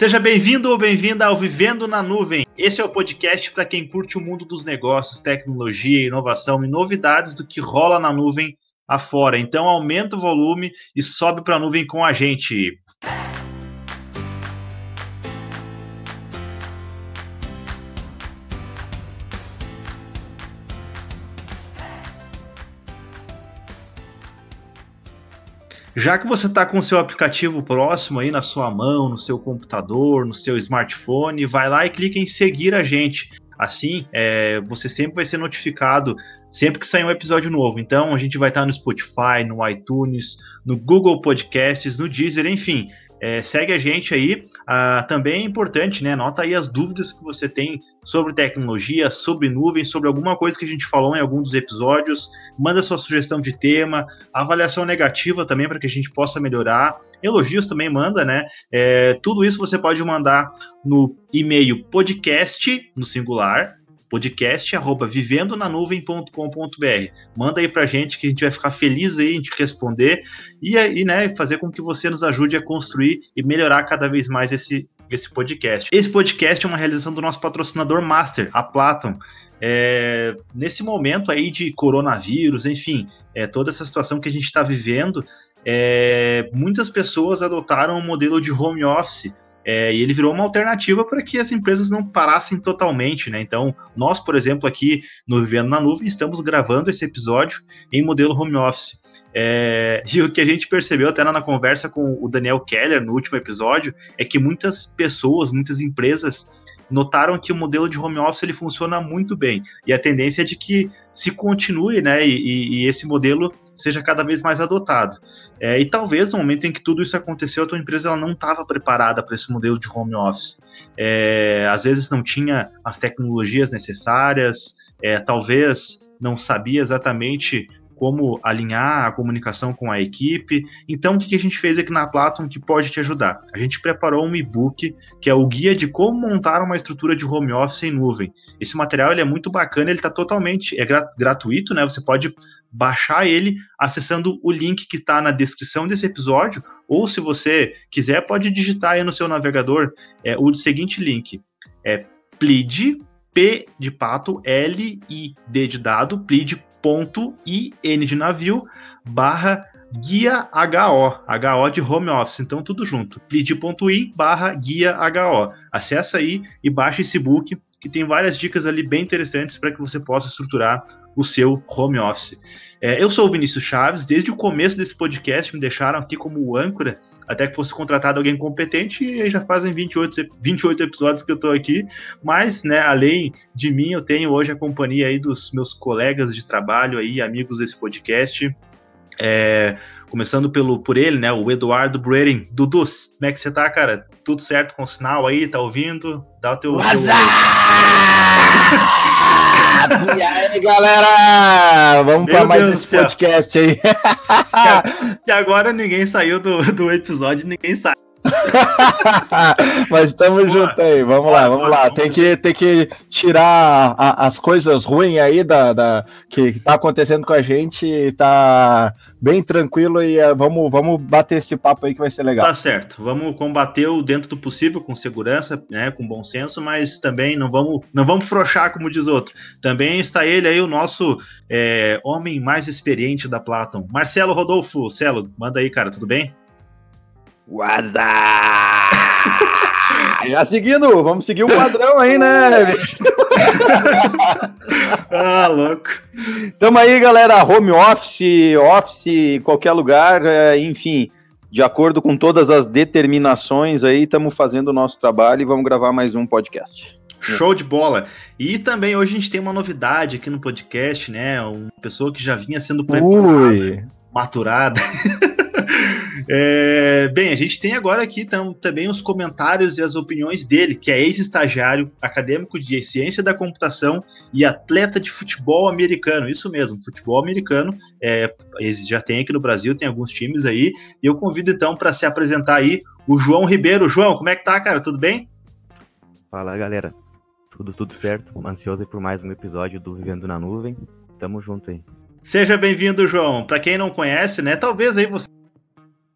Seja bem-vindo ou bem-vinda ao Vivendo na Nuvem. Esse é o podcast para quem curte o mundo dos negócios, tecnologia, inovação e novidades do que rola na nuvem afora. Então aumenta o volume e sobe para a nuvem com a gente. Já que você está com o seu aplicativo próximo aí na sua mão, no seu computador, no seu smartphone, vai lá e clica em seguir a gente. Assim, é, você sempre vai ser notificado sempre que sair um episódio novo. Então, a gente vai estar no Spotify, no iTunes, no Google Podcasts, no Deezer, enfim. É, segue a gente aí. Ah, também é importante, né? Nota aí as dúvidas que você tem sobre tecnologia, sobre nuvem, sobre alguma coisa que a gente falou em algum dos episódios. Manda sua sugestão de tema, avaliação negativa também para que a gente possa melhorar. Elogios também manda, né? É, tudo isso você pode mandar no e-mail podcast, no singular, podcast arroba vivendonaNuvem.com.br. Manda aí pra gente que a gente vai ficar feliz aí te responder e, e né, fazer com que você nos ajude a construir e melhorar cada vez mais esse, esse podcast. Esse podcast é uma realização do nosso patrocinador master, a Platon. É, nesse momento aí de coronavírus, enfim, é, toda essa situação que a gente está vivendo, é, muitas pessoas adotaram o um modelo de home office é, e ele virou uma alternativa para que as empresas não parassem totalmente, né? Então, nós, por exemplo, aqui no Vivendo na Nuvem, estamos gravando esse episódio em modelo home office. É, e o que a gente percebeu até na conversa com o Daniel Keller no último episódio é que muitas pessoas, muitas empresas notaram que o modelo de home office ele funciona muito bem. E a tendência é de que se continue, né? E, e esse modelo seja cada vez mais adotado. É, e talvez no momento em que tudo isso aconteceu, a tua empresa ela não estava preparada para esse modelo de home office. É, às vezes não tinha as tecnologias necessárias, é, talvez não sabia exatamente como alinhar a comunicação com a equipe. Então, o que a gente fez aqui na Platon que pode te ajudar? A gente preparou um e-book que é o guia de como montar uma estrutura de home office em nuvem. Esse material ele é muito bacana, ele está totalmente é gratuito, né? Você pode baixar ele acessando o link que está na descrição desse episódio, ou se você quiser, pode digitar aí no seu navegador é, o seguinte link: é plead, P de pato, L, I, D de dado, plead ponto n de navio barra guia HO, HO de home office, então tudo junto, plead.in barra guia HO. Acessa aí e baixa esse book que tem várias dicas ali bem interessantes para que você possa estruturar o seu home office. É, eu sou o Vinícius Chaves, desde o começo desse podcast me deixaram aqui como âncora, até que fosse contratado alguém competente, e aí já fazem 28, 28 episódios que eu estou aqui, mas, né, além de mim, eu tenho hoje a companhia aí dos meus colegas de trabalho aí, amigos desse podcast, é, começando pelo, por ele, né, o Eduardo Bruering. Dudu, como é que você tá, cara? Tudo certo com o sinal aí? Tá ouvindo? Dá o teu... E aí, galera? Vamos para mais Deus esse podcast aí. que agora ninguém saiu do, do episódio, ninguém sai. Mas estamos juntos aí, vamos lá, vamos lá. Tem que, tem que tirar a, as coisas ruins aí da, da, que está acontecendo com a gente, tá bem tranquilo e uh, vamos, vamos bater esse papo aí que vai ser legal. Tá certo, vamos combater o dentro do possível, com segurança, né, com bom senso, mas também não vamos, não vamos frouxar, como diz outro. Também está ele aí, o nosso é, homem mais experiente da Platon, Marcelo Rodolfo. Celo, manda aí, cara, tudo bem? WhatsApp! Já seguindo, vamos seguir o padrão aí, né? ah, louco. Tamo aí, galera. Home office, office, qualquer lugar, é, enfim, de acordo com todas as determinações aí, estamos fazendo o nosso trabalho e vamos gravar mais um podcast. Show de bola. E também hoje a gente tem uma novidade aqui no podcast, né? Uma pessoa que já vinha sendo preparada, maturada. É, bem, a gente tem agora aqui tam, também os comentários e as opiniões dele, que é ex-estagiário, acadêmico de ciência da computação e atleta de futebol americano. Isso mesmo, futebol americano. É, já tem aqui no Brasil, tem alguns times aí. E eu convido então para se apresentar aí o João Ribeiro. João, como é que tá, cara? Tudo bem? Fala, galera. Tudo, tudo certo. Ansioso por mais um episódio do Vivendo na Nuvem. Tamo junto aí. Seja bem-vindo, João. Para quem não conhece, né? Talvez aí você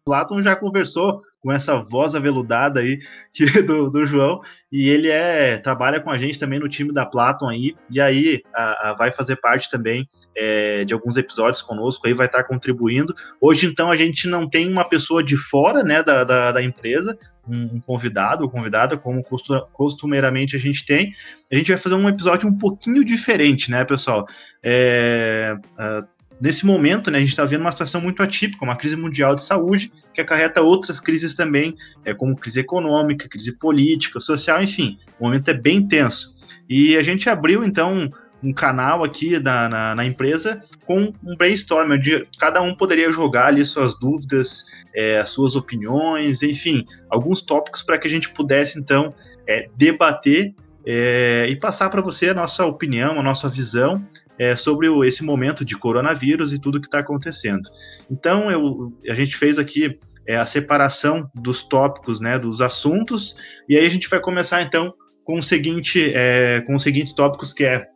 Platon já conversou com essa voz aveludada aí que, do, do João, e ele é trabalha com a gente também no time da Platon aí, e aí a, a vai fazer parte também é, de alguns episódios conosco, aí vai estar contribuindo. Hoje, então, a gente não tem uma pessoa de fora né, da, da, da empresa, um, um convidado ou convidada, como costumeiramente a gente tem. A gente vai fazer um episódio um pouquinho diferente, né, pessoal? É, uh, nesse momento, né, a gente está vendo uma situação muito atípica, uma crise mundial de saúde, que acarreta outras crises também, é, como crise econômica, crise política, social, enfim, o momento é bem tenso. E a gente abriu, então, um canal aqui na, na, na empresa com um brainstorm, onde cada um poderia jogar ali suas dúvidas, é, as suas opiniões, enfim, alguns tópicos para que a gente pudesse, então, é, debater é, e passar para você a nossa opinião, a nossa visão é, sobre o, esse momento de coronavírus e tudo que está acontecendo. Então, eu, a gente fez aqui é, a separação dos tópicos, né, dos assuntos, e aí a gente vai começar então com o seguinte, é, com os seguintes tópicos que é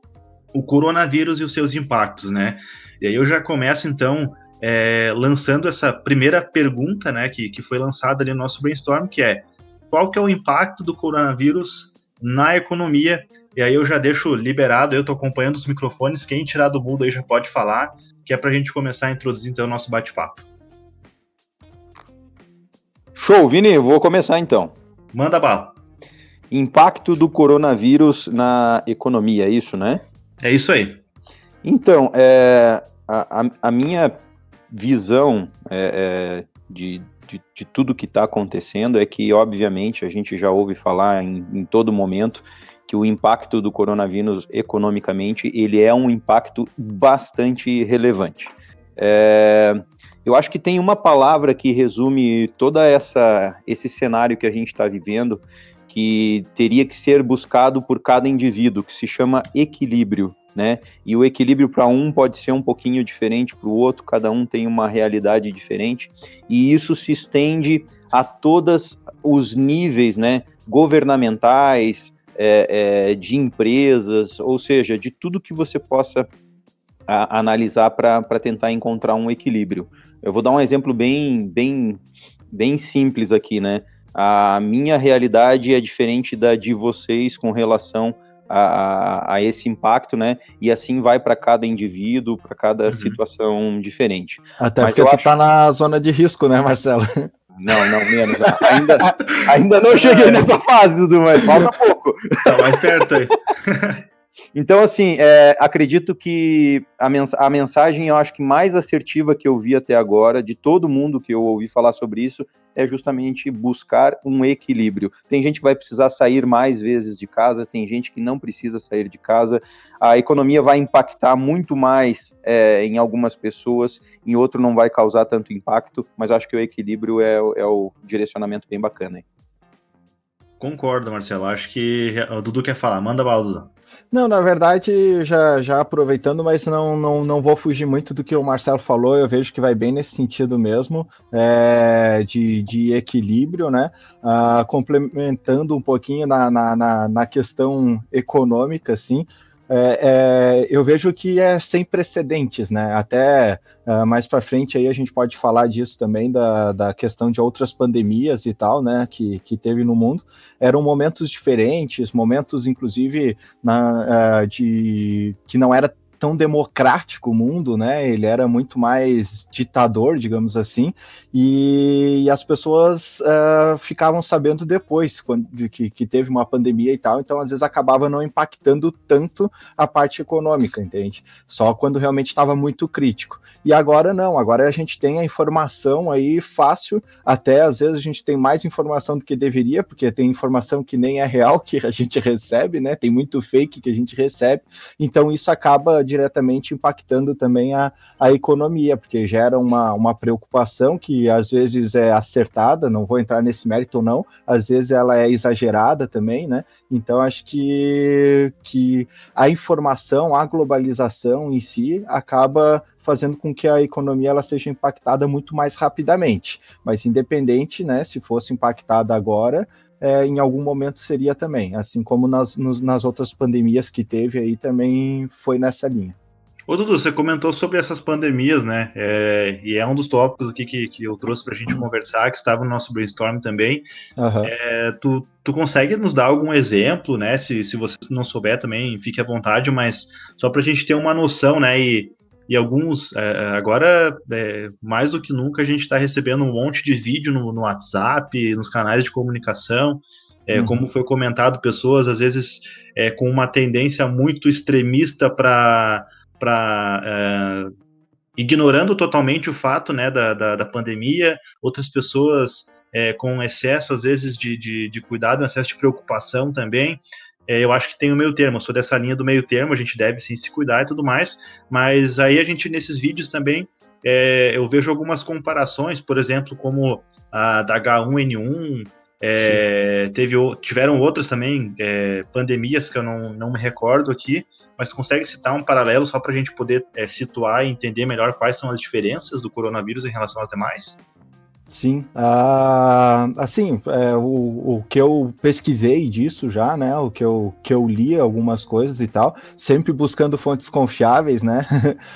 o coronavírus e os seus impactos, né? E aí eu já começo então é, lançando essa primeira pergunta, né, que, que foi lançada ali no nosso brainstorm, que é qual que é o impacto do coronavírus na economia e aí eu já deixo liberado, eu estou acompanhando os microfones, quem tirar do mudo aí já pode falar, que é para a gente começar a introduzir então o nosso bate-papo. Show, Vini, vou começar então. Manda bala. Impacto do coronavírus na economia, é isso, né? É isso aí. Então, é, a, a, minha visão é, é, de, de, de, tudo que está acontecendo é que, obviamente, a gente já ouve falar em, em todo momento que o impacto do coronavírus economicamente ele é um impacto bastante relevante. É, eu acho que tem uma palavra que resume toda essa esse cenário que a gente está vivendo, que teria que ser buscado por cada indivíduo, que se chama equilíbrio, né? E o equilíbrio para um pode ser um pouquinho diferente para o outro, cada um tem uma realidade diferente, e isso se estende a todos os níveis, né? Governamentais, é, é, de empresas, ou seja, de tudo que você possa a, analisar para tentar encontrar um equilíbrio. Eu vou dar um exemplo bem, bem, bem simples aqui, né? A minha realidade é diferente da de vocês com relação a, a esse impacto, né? E assim vai para cada indivíduo, para cada uhum. situação diferente. Até Mas porque tu acho... tá na zona de risco, né, Marcelo? Não, não, menos. Ainda, ainda não cheguei nessa fase, Dudu, mas falta pouco. Tá mais perto aí. Então, assim, é, acredito que a, mens a mensagem, eu acho que mais assertiva que eu vi até agora, de todo mundo que eu ouvi falar sobre isso, é justamente buscar um equilíbrio. Tem gente que vai precisar sair mais vezes de casa, tem gente que não precisa sair de casa. A economia vai impactar muito mais é, em algumas pessoas, em outro não vai causar tanto impacto, mas acho que o equilíbrio é, é o direcionamento bem bacana. Aí. Concordo, Marcelo. Acho que o Dudu quer falar. Manda bala, Dudu. Não, na verdade, já, já aproveitando, mas não, não, não vou fugir muito do que o Marcelo falou, eu vejo que vai bem nesse sentido mesmo, é, de, de equilíbrio, né? Uh, complementando um pouquinho na, na, na, na questão econômica, assim, é, é, eu vejo que é sem precedentes, né? Até uh, mais para frente aí a gente pode falar disso também da, da questão de outras pandemias e tal, né? Que, que teve no mundo. Eram momentos diferentes, momentos inclusive na, uh, de que não era tão democrático o mundo, né? Ele era muito mais ditador, digamos assim, e, e as pessoas uh, ficavam sabendo depois quando, que, que, teve uma pandemia e tal, então às vezes acabava não impactando tanto a parte econômica, entende? Só quando realmente estava muito crítico. E agora não, agora a gente tem a informação aí fácil, até às vezes a gente tem mais informação do que deveria, porque tem informação que nem é real que a gente recebe, né? Tem muito fake que a gente recebe, então isso acaba diretamente impactando também a, a economia, porque gera uma, uma preocupação que às vezes é acertada, não vou entrar nesse mérito ou não, às vezes ela é exagerada também, né? Então acho que, que a informação, a globalização em si acaba fazendo com que a economia ela seja impactada muito mais rapidamente. Mas independente, né, se fosse impactada agora, é, em algum momento seria também, assim como nas, nos, nas outras pandemias que teve aí também foi nessa linha. Ô, Dudu, você comentou sobre essas pandemias, né? É, e é um dos tópicos aqui que, que eu trouxe para a gente conversar, que estava no nosso brainstorm também. Uhum. É, tu, tu consegue nos dar algum exemplo, né? Se, se você não souber também, fique à vontade, mas só para a gente ter uma noção, né? E, e alguns, é, agora, é, mais do que nunca, a gente está recebendo um monte de vídeo no, no WhatsApp, nos canais de comunicação. É, uhum. Como foi comentado, pessoas às vezes é, com uma tendência muito extremista para para é, ignorando totalmente o fato né, da, da, da pandemia, outras pessoas é, com excesso, às vezes, de, de, de, cuidado, excesso de preocupação também. É, eu acho que tem o meio termo, eu sou dessa linha do meio termo, a gente deve sim se cuidar e tudo mais, mas aí a gente, nesses vídeos também, é, eu vejo algumas comparações, por exemplo, como a da H1N1, é, teve, tiveram outras também, é, pandemias que eu não, não me recordo aqui, mas tu consegue citar um paralelo só para a gente poder é, situar e entender melhor quais são as diferenças do coronavírus em relação às demais? Sim, uh, assim, é, o, o que eu pesquisei disso já, né, o que eu, que eu li algumas coisas e tal, sempre buscando fontes confiáveis, né.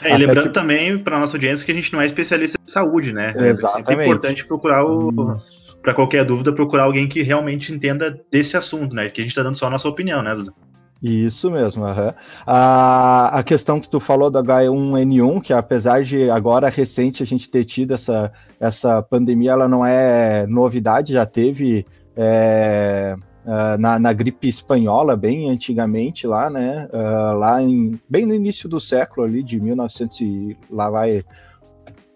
É, e lembrando que... também para nossa audiência que a gente não é especialista em saúde, né. Exatamente. É importante procurar o, para qualquer dúvida, procurar alguém que realmente entenda desse assunto, né? Que a gente está dando só a nossa opinião, né, Dudu? Isso mesmo, uhum. a, a questão que tu falou do H1N1, que apesar de agora recente a gente ter tido essa, essa pandemia, ela não é novidade, já teve é, uh, na, na, gripe espanhola, bem antigamente lá, né, uh, lá em, bem no início do século ali, de 1900 e lá vai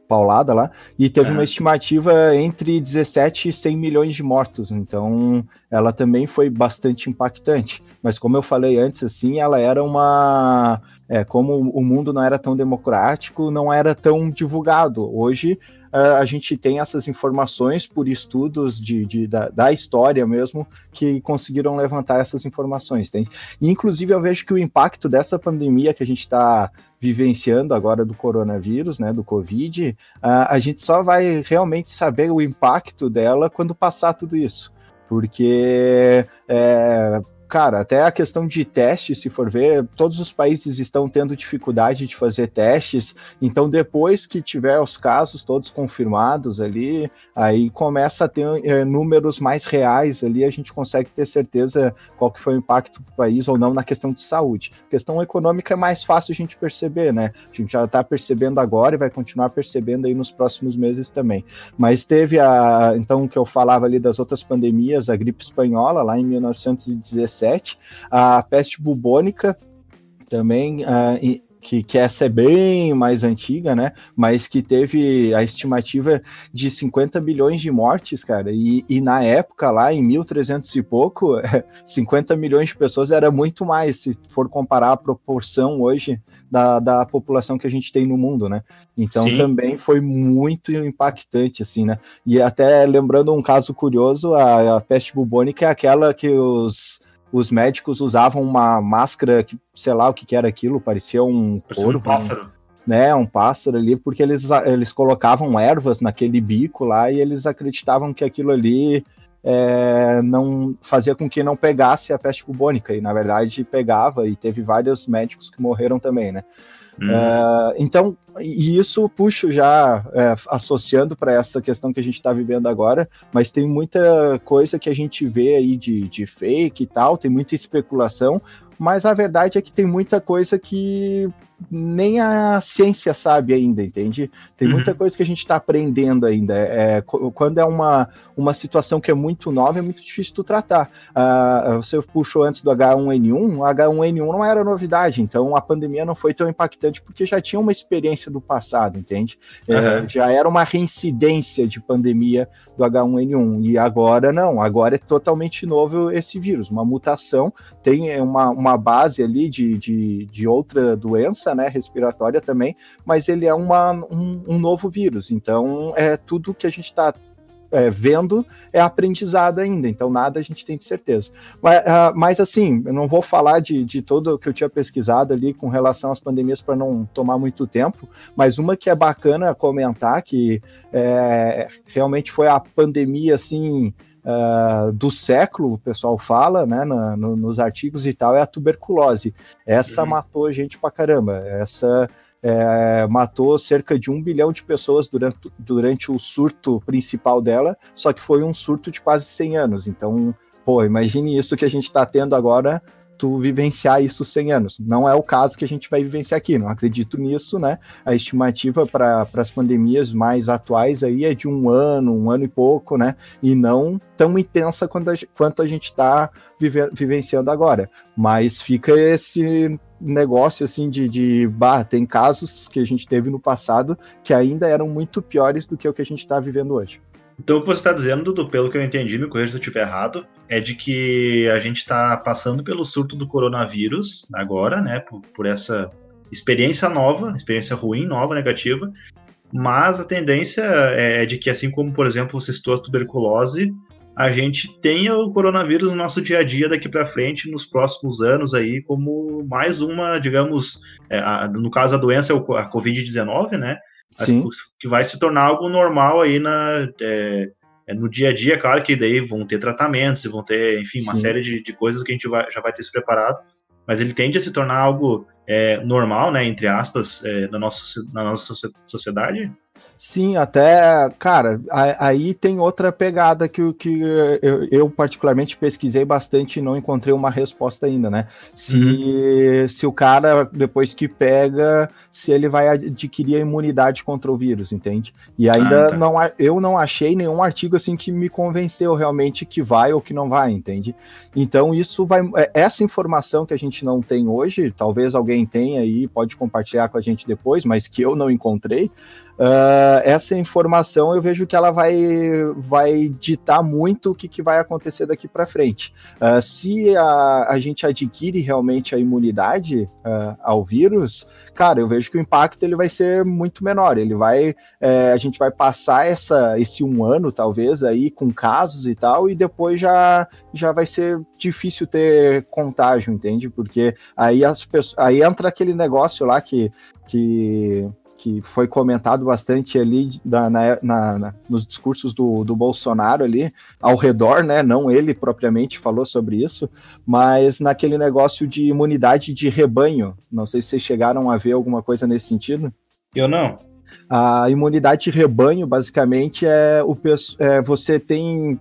paulada lá, e teve uma estimativa entre 17 e 100 milhões de mortos, então ela também foi bastante impactante. Mas como eu falei antes, assim, ela era uma. É, como o mundo não era tão democrático, não era tão divulgado. Hoje a gente tem essas informações por estudos de, de da, da, história mesmo que conseguiram levantar essas informações. Tem? E, inclusive, eu vejo que o impacto dessa pandemia que a gente está vivenciando agora do coronavírus, né, do Covid, a, a gente só vai realmente saber o impacto dela quando passar tudo isso. Porque é, cara, até a questão de testes, se for ver, todos os países estão tendo dificuldade de fazer testes, então depois que tiver os casos todos confirmados ali, aí começa a ter é, números mais reais ali, a gente consegue ter certeza qual que foi o impacto para o país ou não na questão de saúde. A questão econômica é mais fácil a gente perceber, né? A gente já está percebendo agora e vai continuar percebendo aí nos próximos meses também. Mas teve a, então, que eu falava ali das outras pandemias, a gripe espanhola, lá em 1917, 17, a peste bubônica também uh, que, que essa é bem mais antiga, né? Mas que teve a estimativa de 50 bilhões de mortes, cara. E, e na época, lá em 1300 e pouco, 50 milhões de pessoas era muito mais, se for comparar a proporção hoje da, da população que a gente tem no mundo, né? Então Sim. também foi muito impactante, assim, né? E até lembrando um caso curioso, a, a peste bubônica é aquela que os os médicos usavam uma máscara que, sei lá o que, que era aquilo, parecia um corvo. Um pássaro. Né, um pássaro ali, porque eles, eles colocavam ervas naquele bico lá e eles acreditavam que aquilo ali é, não fazia com que não pegasse a peste bubônica, e na verdade pegava, e teve vários médicos que morreram também, né? Hum. É, então, e isso puxo já é, associando para essa questão que a gente está vivendo agora, mas tem muita coisa que a gente vê aí de, de fake e tal, tem muita especulação, mas a verdade é que tem muita coisa que nem a ciência sabe ainda, entende? Tem uhum. muita coisa que a gente está aprendendo ainda. É, é quando é uma, uma situação que é muito nova, é muito difícil tu tratar. Uh, você puxou antes do H1N1, o H1N1 não era novidade, então a pandemia não foi tão impactante porque já tinha uma experiência do passado, entende? Uhum. É, já era uma reincidência de pandemia do H1N1, e agora não, agora é totalmente novo esse vírus, uma mutação, tem uma, uma base ali de, de, de outra doença doença né, respiratória também, mas ele é uma, um, um novo vírus. Então, é tudo que a gente está é, vendo é aprendizado ainda, então nada a gente tem de certeza. Mas, uh, mas assim, eu não vou falar de, de tudo o que eu tinha pesquisado ali com relação às pandemias para não tomar muito tempo, mas uma que é bacana comentar, que é, realmente foi a pandemia assim. Uh, do século, o pessoal fala, né, na, no, nos artigos e tal, é a tuberculose. Essa uhum. matou gente pra caramba. Essa é, matou cerca de um bilhão de pessoas durante, durante o surto principal dela, só que foi um surto de quase 100 anos. Então, pô, imagine isso que a gente está tendo agora tu vivenciar isso 100 anos. Não é o caso que a gente vai vivenciar aqui, não acredito nisso, né? A estimativa para as pandemias mais atuais aí é de um ano, um ano e pouco, né? E não tão intensa quanto a, quanto a gente está vive, vivenciando agora. Mas fica esse negócio assim de, de bah, tem casos que a gente teve no passado que ainda eram muito piores do que o que a gente está vivendo hoje. Então, o que você está dizendo, Dudu, pelo que eu entendi, me corrija se eu estiver errado, é de que a gente está passando pelo surto do coronavírus agora, né, por, por, essa experiência nova, experiência ruim, nova, negativa, mas a tendência é de que, assim como, por exemplo, você citou a tuberculose, a gente tenha o coronavírus no nosso dia a dia daqui para frente, nos próximos anos aí, como mais uma, digamos, é, a, no caso a doença é a Covid-19, né, Sim. que vai se tornar algo normal aí na, é, é, no dia a dia, claro que daí vão ter tratamentos e vão ter, enfim, uma Sim. série de, de, coisas que a gente vai, já vai ter se preparado, mas ele tende a se tornar algo é, normal, né, entre aspas, é, na, nossa, na nossa sociedade. Sim, até, cara, aí tem outra pegada que, que eu, eu, particularmente pesquisei bastante e não encontrei uma resposta ainda, né? Se, uhum. se o cara, depois que pega, se ele vai adquirir a imunidade contra o vírus, entende? E ainda ah, tá. não, eu não achei nenhum artigo assim que me convenceu realmente que vai ou que não vai, entende? Então isso vai, é, essa informação que a gente não tem hoje, talvez alguém tenha aí, pode compartilhar com a gente depois, mas que eu não encontrei, Uh, essa informação eu vejo que ela vai, vai ditar muito o que, que vai acontecer daqui para frente. Uh, se a, a gente adquire realmente a imunidade uh, ao vírus, cara, eu vejo que o impacto ele vai ser muito menor. Ele vai, é, a gente vai passar essa, esse um ano talvez aí com casos e tal, e depois já, já vai ser difícil ter contágio, entende? Porque aí as pessoas, aí entra aquele negócio lá que que que foi comentado bastante ali da, na, na, na, nos discursos do, do Bolsonaro ali, ao redor, né? Não ele propriamente falou sobre isso, mas naquele negócio de imunidade de rebanho. Não sei se vocês chegaram a ver alguma coisa nesse sentido. Eu não. A imunidade de rebanho, basicamente, é, o, é você tem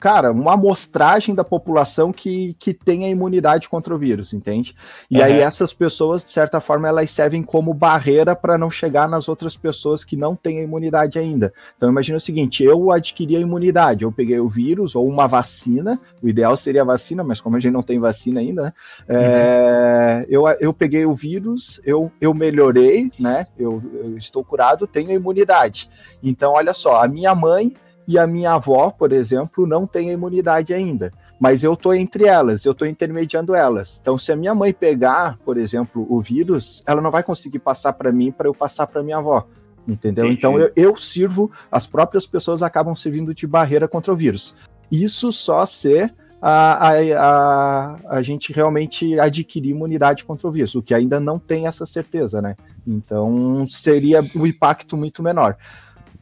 cara, uma amostragem da população que, que tem a imunidade contra o vírus, entende? E uhum. aí essas pessoas, de certa forma, elas servem como barreira para não chegar nas outras pessoas que não têm a imunidade ainda. Então imagina o seguinte, eu adquiri a imunidade, eu peguei o vírus ou uma vacina, o ideal seria a vacina, mas como a gente não tem vacina ainda, né? Uhum. É, eu, eu peguei o vírus, eu, eu melhorei, né? Eu, eu estou curado, tenho a imunidade. Então, olha só, a minha mãe e a minha avó, por exemplo, não tem a imunidade ainda. Mas eu estou entre elas, eu estou intermediando elas. Então, se a minha mãe pegar, por exemplo, o vírus, ela não vai conseguir passar para mim para eu passar para minha avó. Entendeu? Entendi. Então eu, eu, sirvo, as próprias pessoas acabam servindo de barreira contra o vírus. Isso só se a, a, a, a gente realmente adquirir imunidade contra o vírus, o que ainda não tem essa certeza, né? Então seria o um impacto muito menor.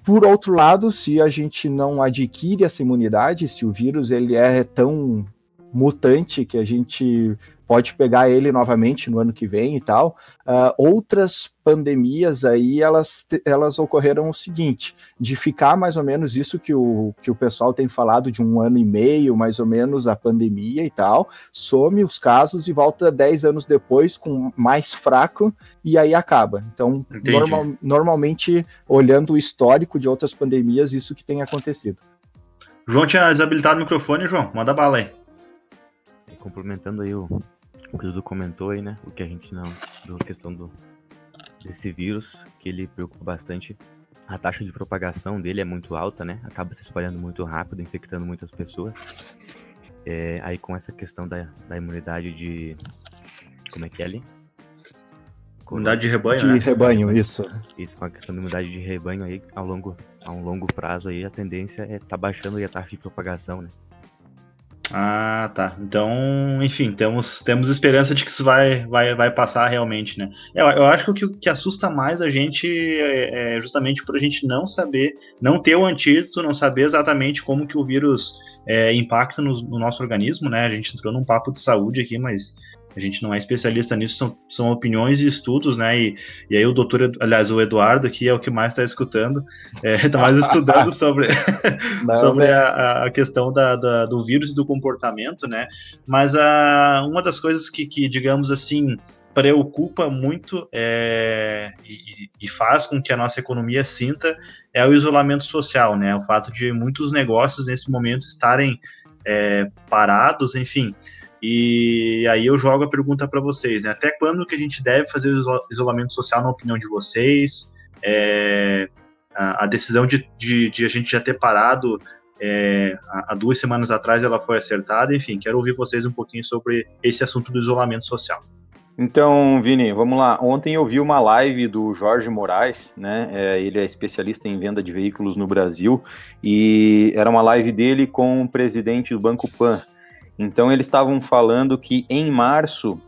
Por outro lado, se a gente não adquire essa imunidade, se o vírus ele é tão mutante que a gente pode pegar ele novamente no ano que vem e tal. Uh, outras pandemias aí, elas, elas ocorreram o seguinte, de ficar mais ou menos isso que o, que o pessoal tem falado de um ano e meio, mais ou menos, a pandemia e tal, some os casos e volta 10 anos depois com mais fraco e aí acaba. Então, normal, normalmente, olhando o histórico de outras pandemias, isso que tem acontecido. João tinha desabilitado o microfone, João. Manda bala aí. Complementando aí o, o que o Dudu comentou aí, né? O que a gente não. A questão do, desse vírus, que ele preocupa bastante. A taxa de propagação dele é muito alta, né? Acaba se espalhando muito rápido, infectando muitas pessoas. É, aí com essa questão da, da imunidade de. Como é que é ali? Imunidade de rebanho, de né? rebanho, isso. Isso, com a questão da imunidade de rebanho aí, ao longo, a um longo prazo aí, a tendência é tá baixando a taxa de propagação, né? Ah, tá. Então, enfim, temos, temos esperança de que isso vai, vai, vai passar realmente, né? Eu, eu acho que o que, que, assusta mais a gente é, é, justamente por a gente não saber, não ter o antídoto, não saber exatamente como que o vírus é, impacta no, no, nosso organismo, né? A gente entrou num papo de saúde aqui, mas A gente não é especialista nisso, são, são opiniões e estudos, né? E, e aí o doutor, aliás, o Eduardo aqui é o que mais está escutando, está é, mais estudando sobre, não, sobre né? a, a, questão da, da, do vírus e do comportamento, né? Mas a, uma das coisas que, que digamos assim, preocupa muito é, e, e, faz com que a nossa economia sinta é o isolamento social, né? O fato de muitos negócios nesse momento estarem é, parados, enfim. E aí eu jogo a pergunta para vocês, né? Até quando que a gente deve fazer o isolamento social na opinião de vocês? É, a, a, decisão de, de, de, a gente já ter parado é, há, duas semanas atrás ela foi acertada, enfim, quero ouvir vocês um pouquinho sobre esse assunto do isolamento social. Então, Vini, vamos lá. Ontem eu vi uma live do Jorge Moraes, né? É, ele é especialista em venda de veículos no Brasil e era uma live dele com o presidente do Banco Pan. Então, eles estavam falando que em março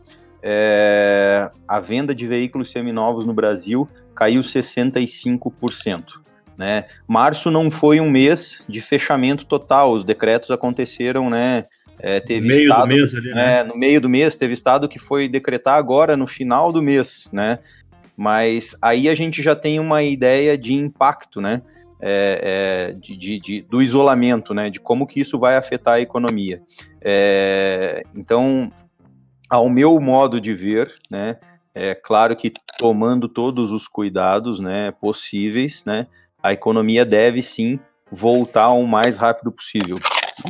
é, a venda de veículos seminovos no Brasil caiu 65%. Né? Março não foi um mês de fechamento total, os decretos aconteceram, né? É, teve meio estado, do mês ali, né? É, no meio do mês, teve estado que foi decretar agora no final do mês, né? Mas aí a gente já tem uma ideia de impacto, né? É, é, de, de, de, do isolamento, né? De como que isso vai afetar a economia. É, então, ao meu modo de ver, né? É claro que tomando todos os cuidados, né? Possíveis, né? A economia deve sim voltar o mais rápido possível.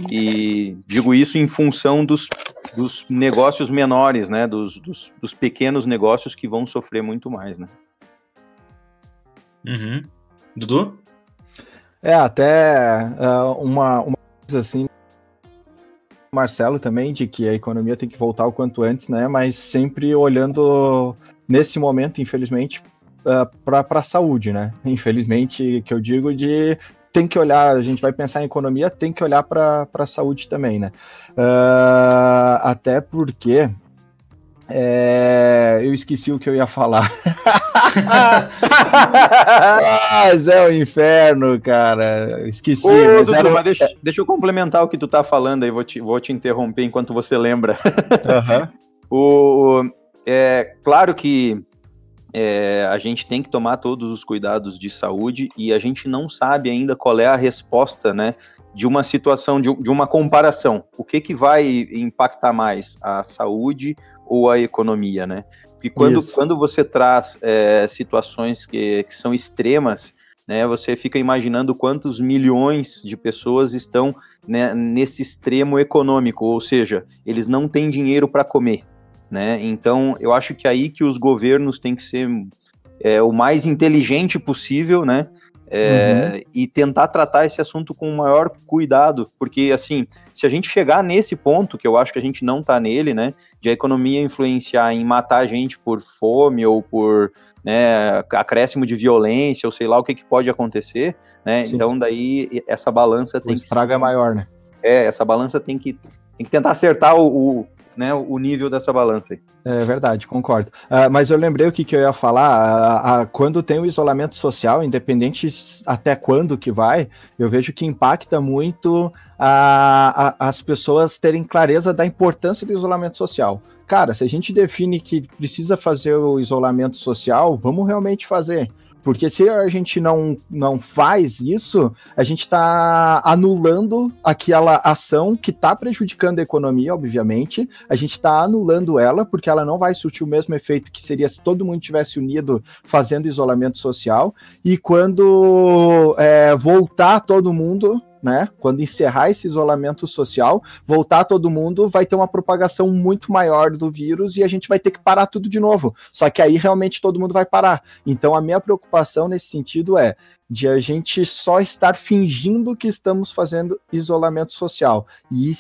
E digo isso em função dos, dos negócios menores, né? Dos, dos, dos, pequenos negócios que vão sofrer muito mais, né? Uhum. Dudu? É, até uh, uma, uma coisa assim, Marcelo também, de que a economia tem que voltar o quanto antes, né? Mas sempre olhando nesse momento, infelizmente, uh, para a saúde, né? Infelizmente, que eu digo de tem que olhar, a gente vai pensar em economia, tem que olhar para a saúde também, né? Uh, até porque é, eu esqueci o que eu ia falar. mas é o inferno, cara. Esqueci. Ô, mas era... mas deixa, deixa, eu complementar o que tu tá falando aí, vou te, vou te interromper enquanto você lembra. Uhum. o, é claro que é, a gente tem que tomar todos os cuidados de saúde e a gente não sabe ainda qual é a resposta, né, de uma situação, de, de uma comparação. O que, que vai impactar mais, a saúde ou a economia, né? Porque quando, quando você traz é, situações que, que são extremas, né, você fica imaginando quantos milhões de pessoas estão né, nesse extremo econômico, ou seja, eles não têm dinheiro para comer, né? Então, eu acho que aí que os governos têm que ser é, o mais inteligente possível, né? É, uhum. E tentar tratar esse assunto com o maior cuidado, porque assim, se a gente chegar nesse ponto, que eu acho que a gente não tá nele, né, de a economia influenciar em matar a gente por fome ou por né, acréscimo de violência, ou sei lá o que, que pode acontecer, né? Sim. Então daí essa balança tem o que. estrago é maior, né? É, essa balança tem que, tem que tentar acertar o, o né, o nível dessa balança aí. É verdade, concordo. Uh, mas eu lembrei o que, que eu ia falar. Uh, uh, quando tem o isolamento social, independente até quando que vai, eu vejo que impacta muito as pessoas terem clareza da importância do isolamento social. Cara, se a gente define que precisa fazer o isolamento social, vamos realmente fazer. Porque se a gente não, não faz isso, a gente está anulando aquela ação que está prejudicando a economia, obviamente. A gente está anulando ela, porque ela não vai surtir o mesmo efeito que seria se todo mundo tivesse unido fazendo isolamento social. E quando é, voltar todo mundo né? Quando encerrar esse isolamento social, voltar todo mundo, vai ter uma propagação muito maior do vírus e a gente vai ter que parar tudo de novo. Só que aí realmente todo mundo vai parar. Então a minha preocupação nesse sentido é de a gente só estar fingindo que estamos fazendo isolamento social. E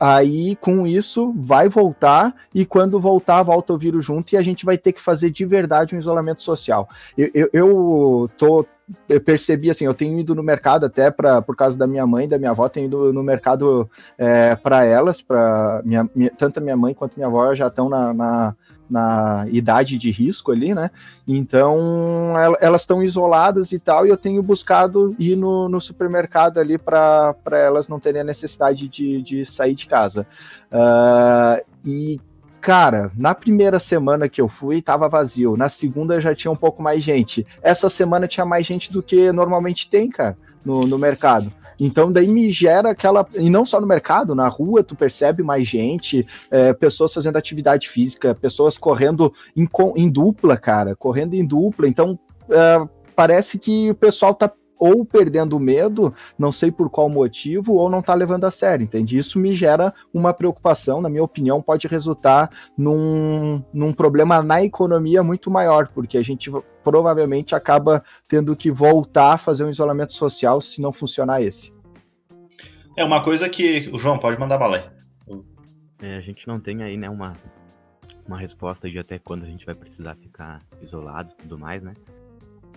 aí com isso vai voltar e quando voltar volta o vírus junto e a gente vai ter que fazer de verdade um isolamento social. Eu, eu, eu tô eu percebi assim, eu tenho ido no mercado até para por causa da minha mãe da minha avó, tenho ido no mercado é, para elas, para minha, minha, tanto a minha mãe quanto minha avó já estão na, na, na, idade de risco ali, né? Então elas estão isoladas e tal, e eu tenho buscado ir no, no supermercado ali para elas não terem a necessidade de, de sair de casa. Uh, e cara, na primeira semana que eu fui, tava vazio. Na segunda já tinha um pouco mais gente. Essa semana tinha mais gente do que normalmente tem, cara, no, no mercado. Então daí me gera aquela. E não só no mercado, na rua tu percebe mais gente, é, pessoas fazendo atividade física, pessoas correndo em, em dupla, cara, correndo em dupla. Então é, parece que o pessoal tá ou perdendo medo, não sei por qual motivo, ou não está levando a sério, entende? Isso me gera uma preocupação, na minha opinião, pode resultar num, num problema na economia muito maior, porque a gente provavelmente acaba tendo que voltar a fazer um isolamento social se não funcionar esse. É uma coisa que. O João, pode mandar bala É, a gente não tem aí, né, uma, uma resposta de até quando a gente vai precisar ficar isolado e tudo mais, né?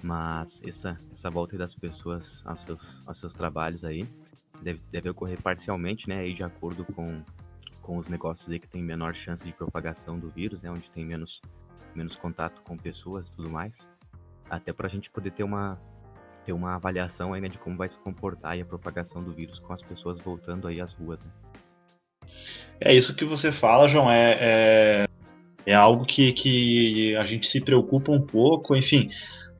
Mas essa, essa volta das pessoas aos seus, aos seus trabalhos aí deve, deve ocorrer parcialmente, né? Aí de acordo com, com os negócios aí que tem menor chance de propagação do vírus, né? Onde tem menos, menos contato com pessoas e tudo mais. Até para a gente poder ter uma, ter uma avaliação aí, né, de como vai se comportar a propagação do vírus com as pessoas voltando aí às ruas, né? É isso que você fala, João, é, é, é algo que, que a gente se preocupa um pouco, enfim,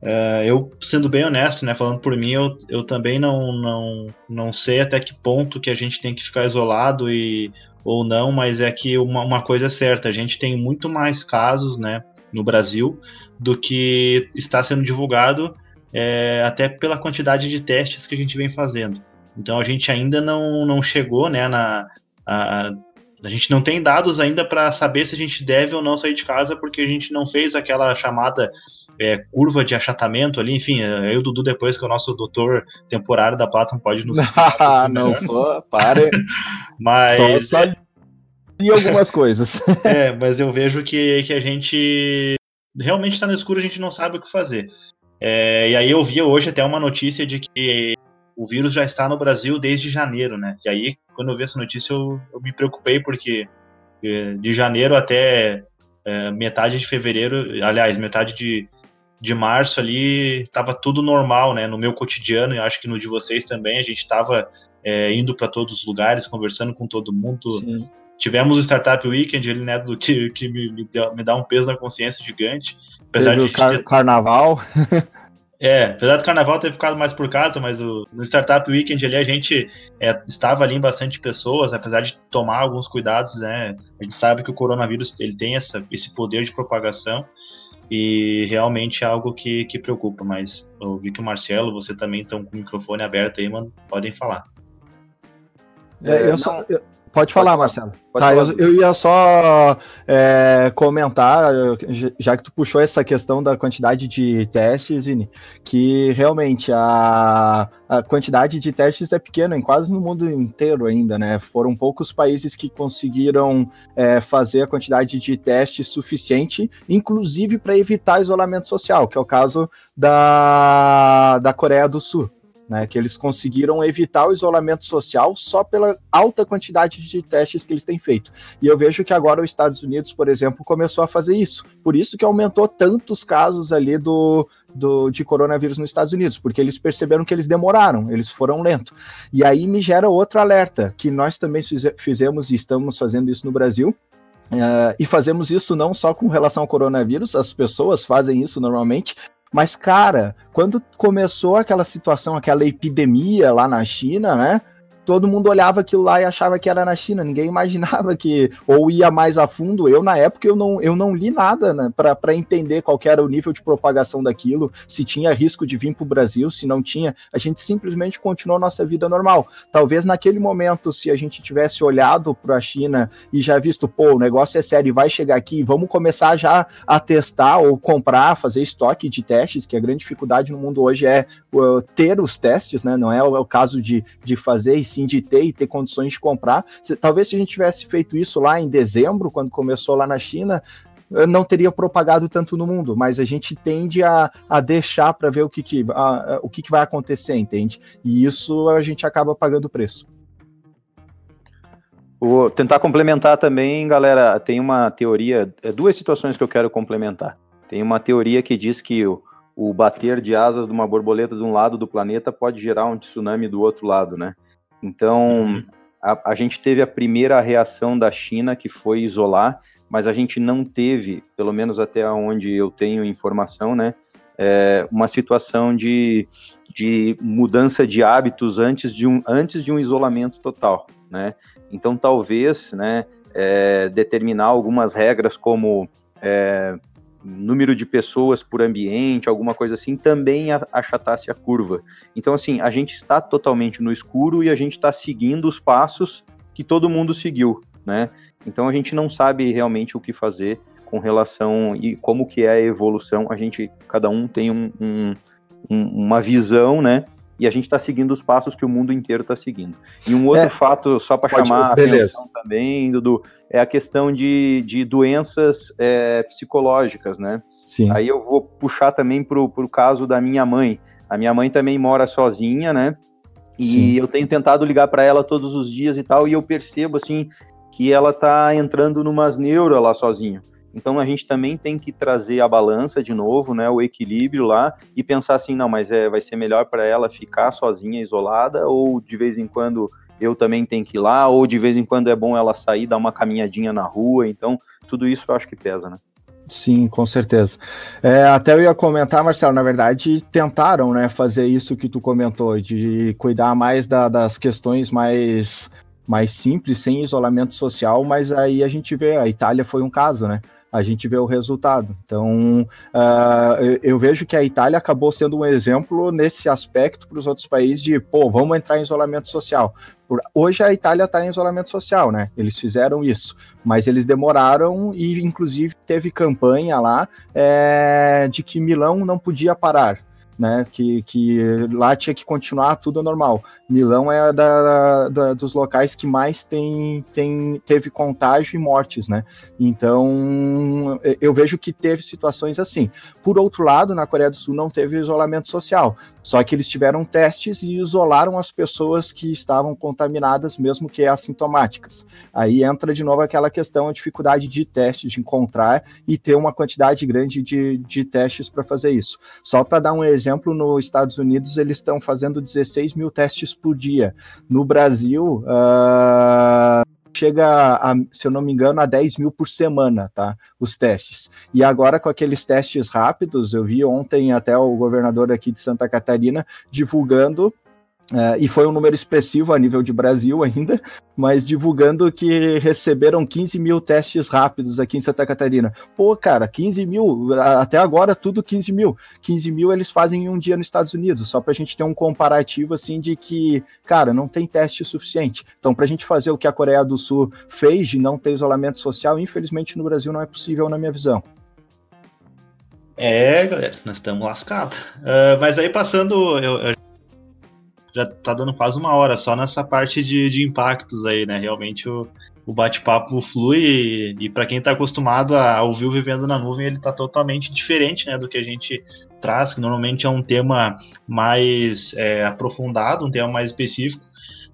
Uh, eu, sendo bem honesto, né, falando por mim, eu, eu também não, não, não sei até que ponto que a gente tem que ficar isolado e, ou não, mas é que uma, uma coisa é certa, a gente tem muito mais casos né, no Brasil do que está sendo divulgado, é, até pela quantidade de testes que a gente vem fazendo. Então a gente ainda não, não chegou né, na. A, a gente não tem dados ainda para saber se a gente deve ou não sair de casa, porque a gente não fez aquela chamada é, curva de achatamento ali, enfim, é, o Dudu depois que é o nosso doutor temporário da Platon pode nos... Ah, não só, pare. mas... Só, só e algumas coisas. é, mas eu vejo que, que a gente realmente está no escuro, a gente não sabe o que fazer. É, e aí eu vi hoje até uma notícia de que o vírus já está no Brasil desde janeiro, né? E aí, quando eu vi essa notícia, eu, eu me preocupei, porque é, de janeiro até é, metade de fevereiro, aliás, metade de, de março ali estava tudo normal, né? No meu cotidiano, e acho que no de vocês também, a gente estava é, indo para todos os lugares, conversando com todo mundo. Sim. Tivemos o Startup Weekend ali, né? Do que, que me, me, dá, me dá um peso na consciência gigante. Apesar Teve de o car carnaval. É, apesar do carnaval ter ficado mais por casa, mas o, no Startup Weekend ali a gente é, estava ali em bastante pessoas, apesar de tomar alguns cuidados, né? A gente sabe que o coronavírus ele tem essa, esse poder de propagação e realmente é algo que, que preocupa, mas eu vi que o Marcelo, você também estão com o microfone aberto aí, mano, podem falar. É, eu, só, eu, Pode falar, Marcelo. Pode tá, falar. Eu, eu, ia só é, comentar, já que tu puxou essa questão da quantidade de testes, Zini, que realmente a, a quantidade de testes é pequena, em quase no mundo inteiro ainda, né? Foram poucos países que conseguiram é, fazer a quantidade de testes suficiente, inclusive para evitar isolamento social, que é o caso da, da Coreia do Sul né, que eles conseguiram evitar o isolamento social só pela alta quantidade de testes que eles têm feito. E eu vejo que agora os Estados Unidos, por exemplo, começou a fazer isso. Por isso que aumentou tantos casos ali do, do, de coronavírus nos Estados Unidos, porque eles perceberam que eles demoraram, eles foram lentos. E aí me gera outro alerta, que nós também fizemos e estamos fazendo isso no Brasil, Uh, e fazemos isso não só com relação ao coronavírus, as pessoas fazem isso normalmente, mas, cara, quando começou aquela situação, aquela epidemia lá na China, né? Todo mundo olhava aquilo lá e achava que era na China, ninguém imaginava que, ou ia mais a fundo. Eu, na época, eu não, eu não li nada né, para entender qual era o nível de propagação daquilo, se tinha risco de vir para o Brasil, se não tinha. A gente simplesmente continuou nossa vida normal. Talvez naquele momento, se a gente tivesse olhado para a China e já visto, pô, o negócio é sério, vai chegar aqui, vamos começar já a testar ou comprar, fazer estoque de testes, que a grande dificuldade no mundo hoje é uh, ter os testes, né? Não é o, é o caso de, de fazer e sim de ter e ter condições de comprar. Se, talvez se a gente tivesse feito isso lá em dezembro, quando começou lá na China, eh, não teria propagado tanto no mundo, mas a gente tende a, a deixar para ver o, que, que, a, a, o que, que vai acontecer, entende? E isso a gente acaba pagando o preço. Vou tentar complementar também, galera. Tem uma teoria, é duas situações que eu quero complementar. Tem uma teoria que diz que o, o bater de asas de uma borboleta de um lado do planeta pode gerar um tsunami do outro lado, né? Então, uhum. a, a gente teve a primeira reação da China, que foi isolar, mas a gente não teve, pelo menos até onde eu tenho informação, né, é, uma situação de, de mudança de hábitos antes de um, antes de um isolamento total, né? Então, talvez, né, é, determinar algumas regras como é, número de pessoas por ambiente, alguma coisa assim, também achatasse a curva. Então, assim, a gente está totalmente no escuro e a gente está seguindo os passos que todo mundo seguiu, né? Então, a gente não sabe realmente o que fazer com relação e como que é a evolução. A gente, cada um tem um, um, um, uma visão, né? E a gente está seguindo os passos que o mundo inteiro está seguindo. E um outro é, fato, só para chamar a atenção também, Dudu, é a questão de, de doenças é, psicológicas, né? Sim. Aí eu vou puxar também para o caso da minha mãe. A minha mãe também mora sozinha, né? E Sim. eu tenho tentado ligar para ela todos os dias e tal, e eu percebo, assim, que ela tá entrando numas neuras lá sozinha. Então a gente também tem que trazer a balança de novo, né, o equilíbrio lá e pensar assim, não, mas é, vai ser melhor para ela ficar sozinha, isolada, ou de vez em quando eu também tenho que ir lá, ou de vez em quando é bom ela sair, dar uma caminhadinha na rua. Então tudo isso eu acho que pesa, né? Sim, com certeza. É, até eu ia comentar, Marcelo, na verdade, tentaram né, fazer isso que tu comentou, de cuidar mais da, das questões mais, mais simples, sem isolamento social, mas aí a gente vê, a Itália foi um caso, né? A gente vê o resultado. Então, uh, eu, vejo que a Itália acabou sendo um exemplo nesse aspecto para os outros países de, pô, vamos entrar em isolamento social. Por, hoje a Itália está em isolamento social, né? Eles fizeram isso, mas eles demoraram e, inclusive, teve campanha lá é, de que Milão não podia parar né? Que, que lá tinha que continuar tudo normal. Milão é da, da, dos locais que mais tem, tem, teve contágio e mortes, né? Então eu vejo que teve situações assim. Por outro lado, na Coreia do Sul não teve isolamento social, só que eles tiveram testes e isolaram as pessoas que estavam contaminadas, mesmo que assintomáticas. Aí entra de novo aquela questão, a dificuldade de testes, de encontrar e ter uma quantidade grande de, de testes para fazer isso. Só para dar um exemplo nos Estados Unidos eles estão fazendo 16 mil testes por dia. No Brasil, uh, chega, a, se eu não me engano, a 10 mil por semana, tá? Os testes. E agora com aqueles testes rápidos, eu vi ontem até o governador aqui de Santa Catarina divulgando Uh, e foi um número expressivo a nível de Brasil ainda, mas divulgando que receberam 15 mil testes rápidos aqui em Santa Catarina. Pô, cara, 15 mil, até agora tudo 15 mil. 15 mil eles fazem em um dia nos Estados Unidos, só para a gente ter um comparativo assim de que, cara, não tem teste suficiente. Então, para a gente fazer o que a Coreia do Sul fez de não ter isolamento social, infelizmente no Brasil não é possível, na minha visão. É, galera, nós estamos lascados. Uh, mas aí passando, eu, eu já tá dando quase uma hora só nessa parte de, de impactos aí, né? Realmente o, o bate-papo flui e, e para quem está acostumado a ouvir o Vivendo na Nuvem, ele tá totalmente diferente, né, do que a gente traz, que normalmente é um tema mais é, aprofundado, um tema mais específico.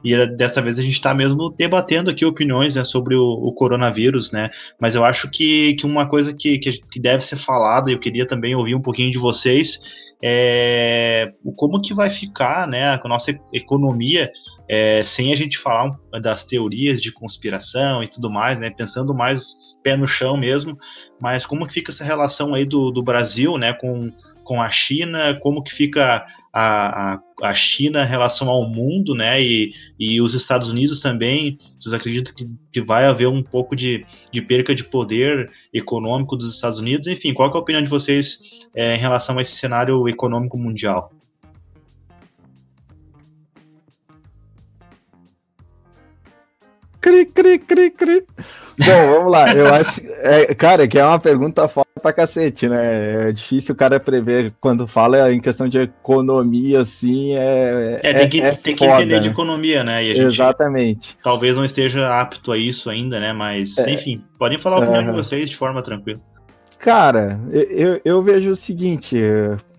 E é, dessa vez a gente está mesmo debatendo aqui opiniões né, sobre o, o, coronavírus, né? Mas eu acho que, que uma coisa que, que, que deve ser falada, eu queria também ouvir um pouquinho de vocês, é, como que vai ficar né, a nossa economia é, sem a gente falar das teorias de conspiração e tudo mais, né, pensando mais pé no chão mesmo, mas como que fica essa relação aí do, do Brasil né, com, com a China, como que fica a, a, a China em relação ao mundo, né? E, e os Estados Unidos também. Vocês acreditam que, que vai haver um pouco de, de perca de poder econômico dos Estados Unidos? Enfim, qual é a opinião de vocês é, em relação a esse cenário econômico mundial? Cri, cri, cri, cri. Bom, vamos lá. Eu acho. É, cara, que é uma pergunta foda pra cacete, né? É difícil o cara prever quando fala em questão de economia, assim. É, é tem, que, é tem foda, que entender de economia, né? Gente, Exatamente. Talvez não esteja apto a isso ainda, né? Mas, é, enfim, podem falar a opinião de vocês de forma tranquila. Cara, eu, eu vejo o seguinte,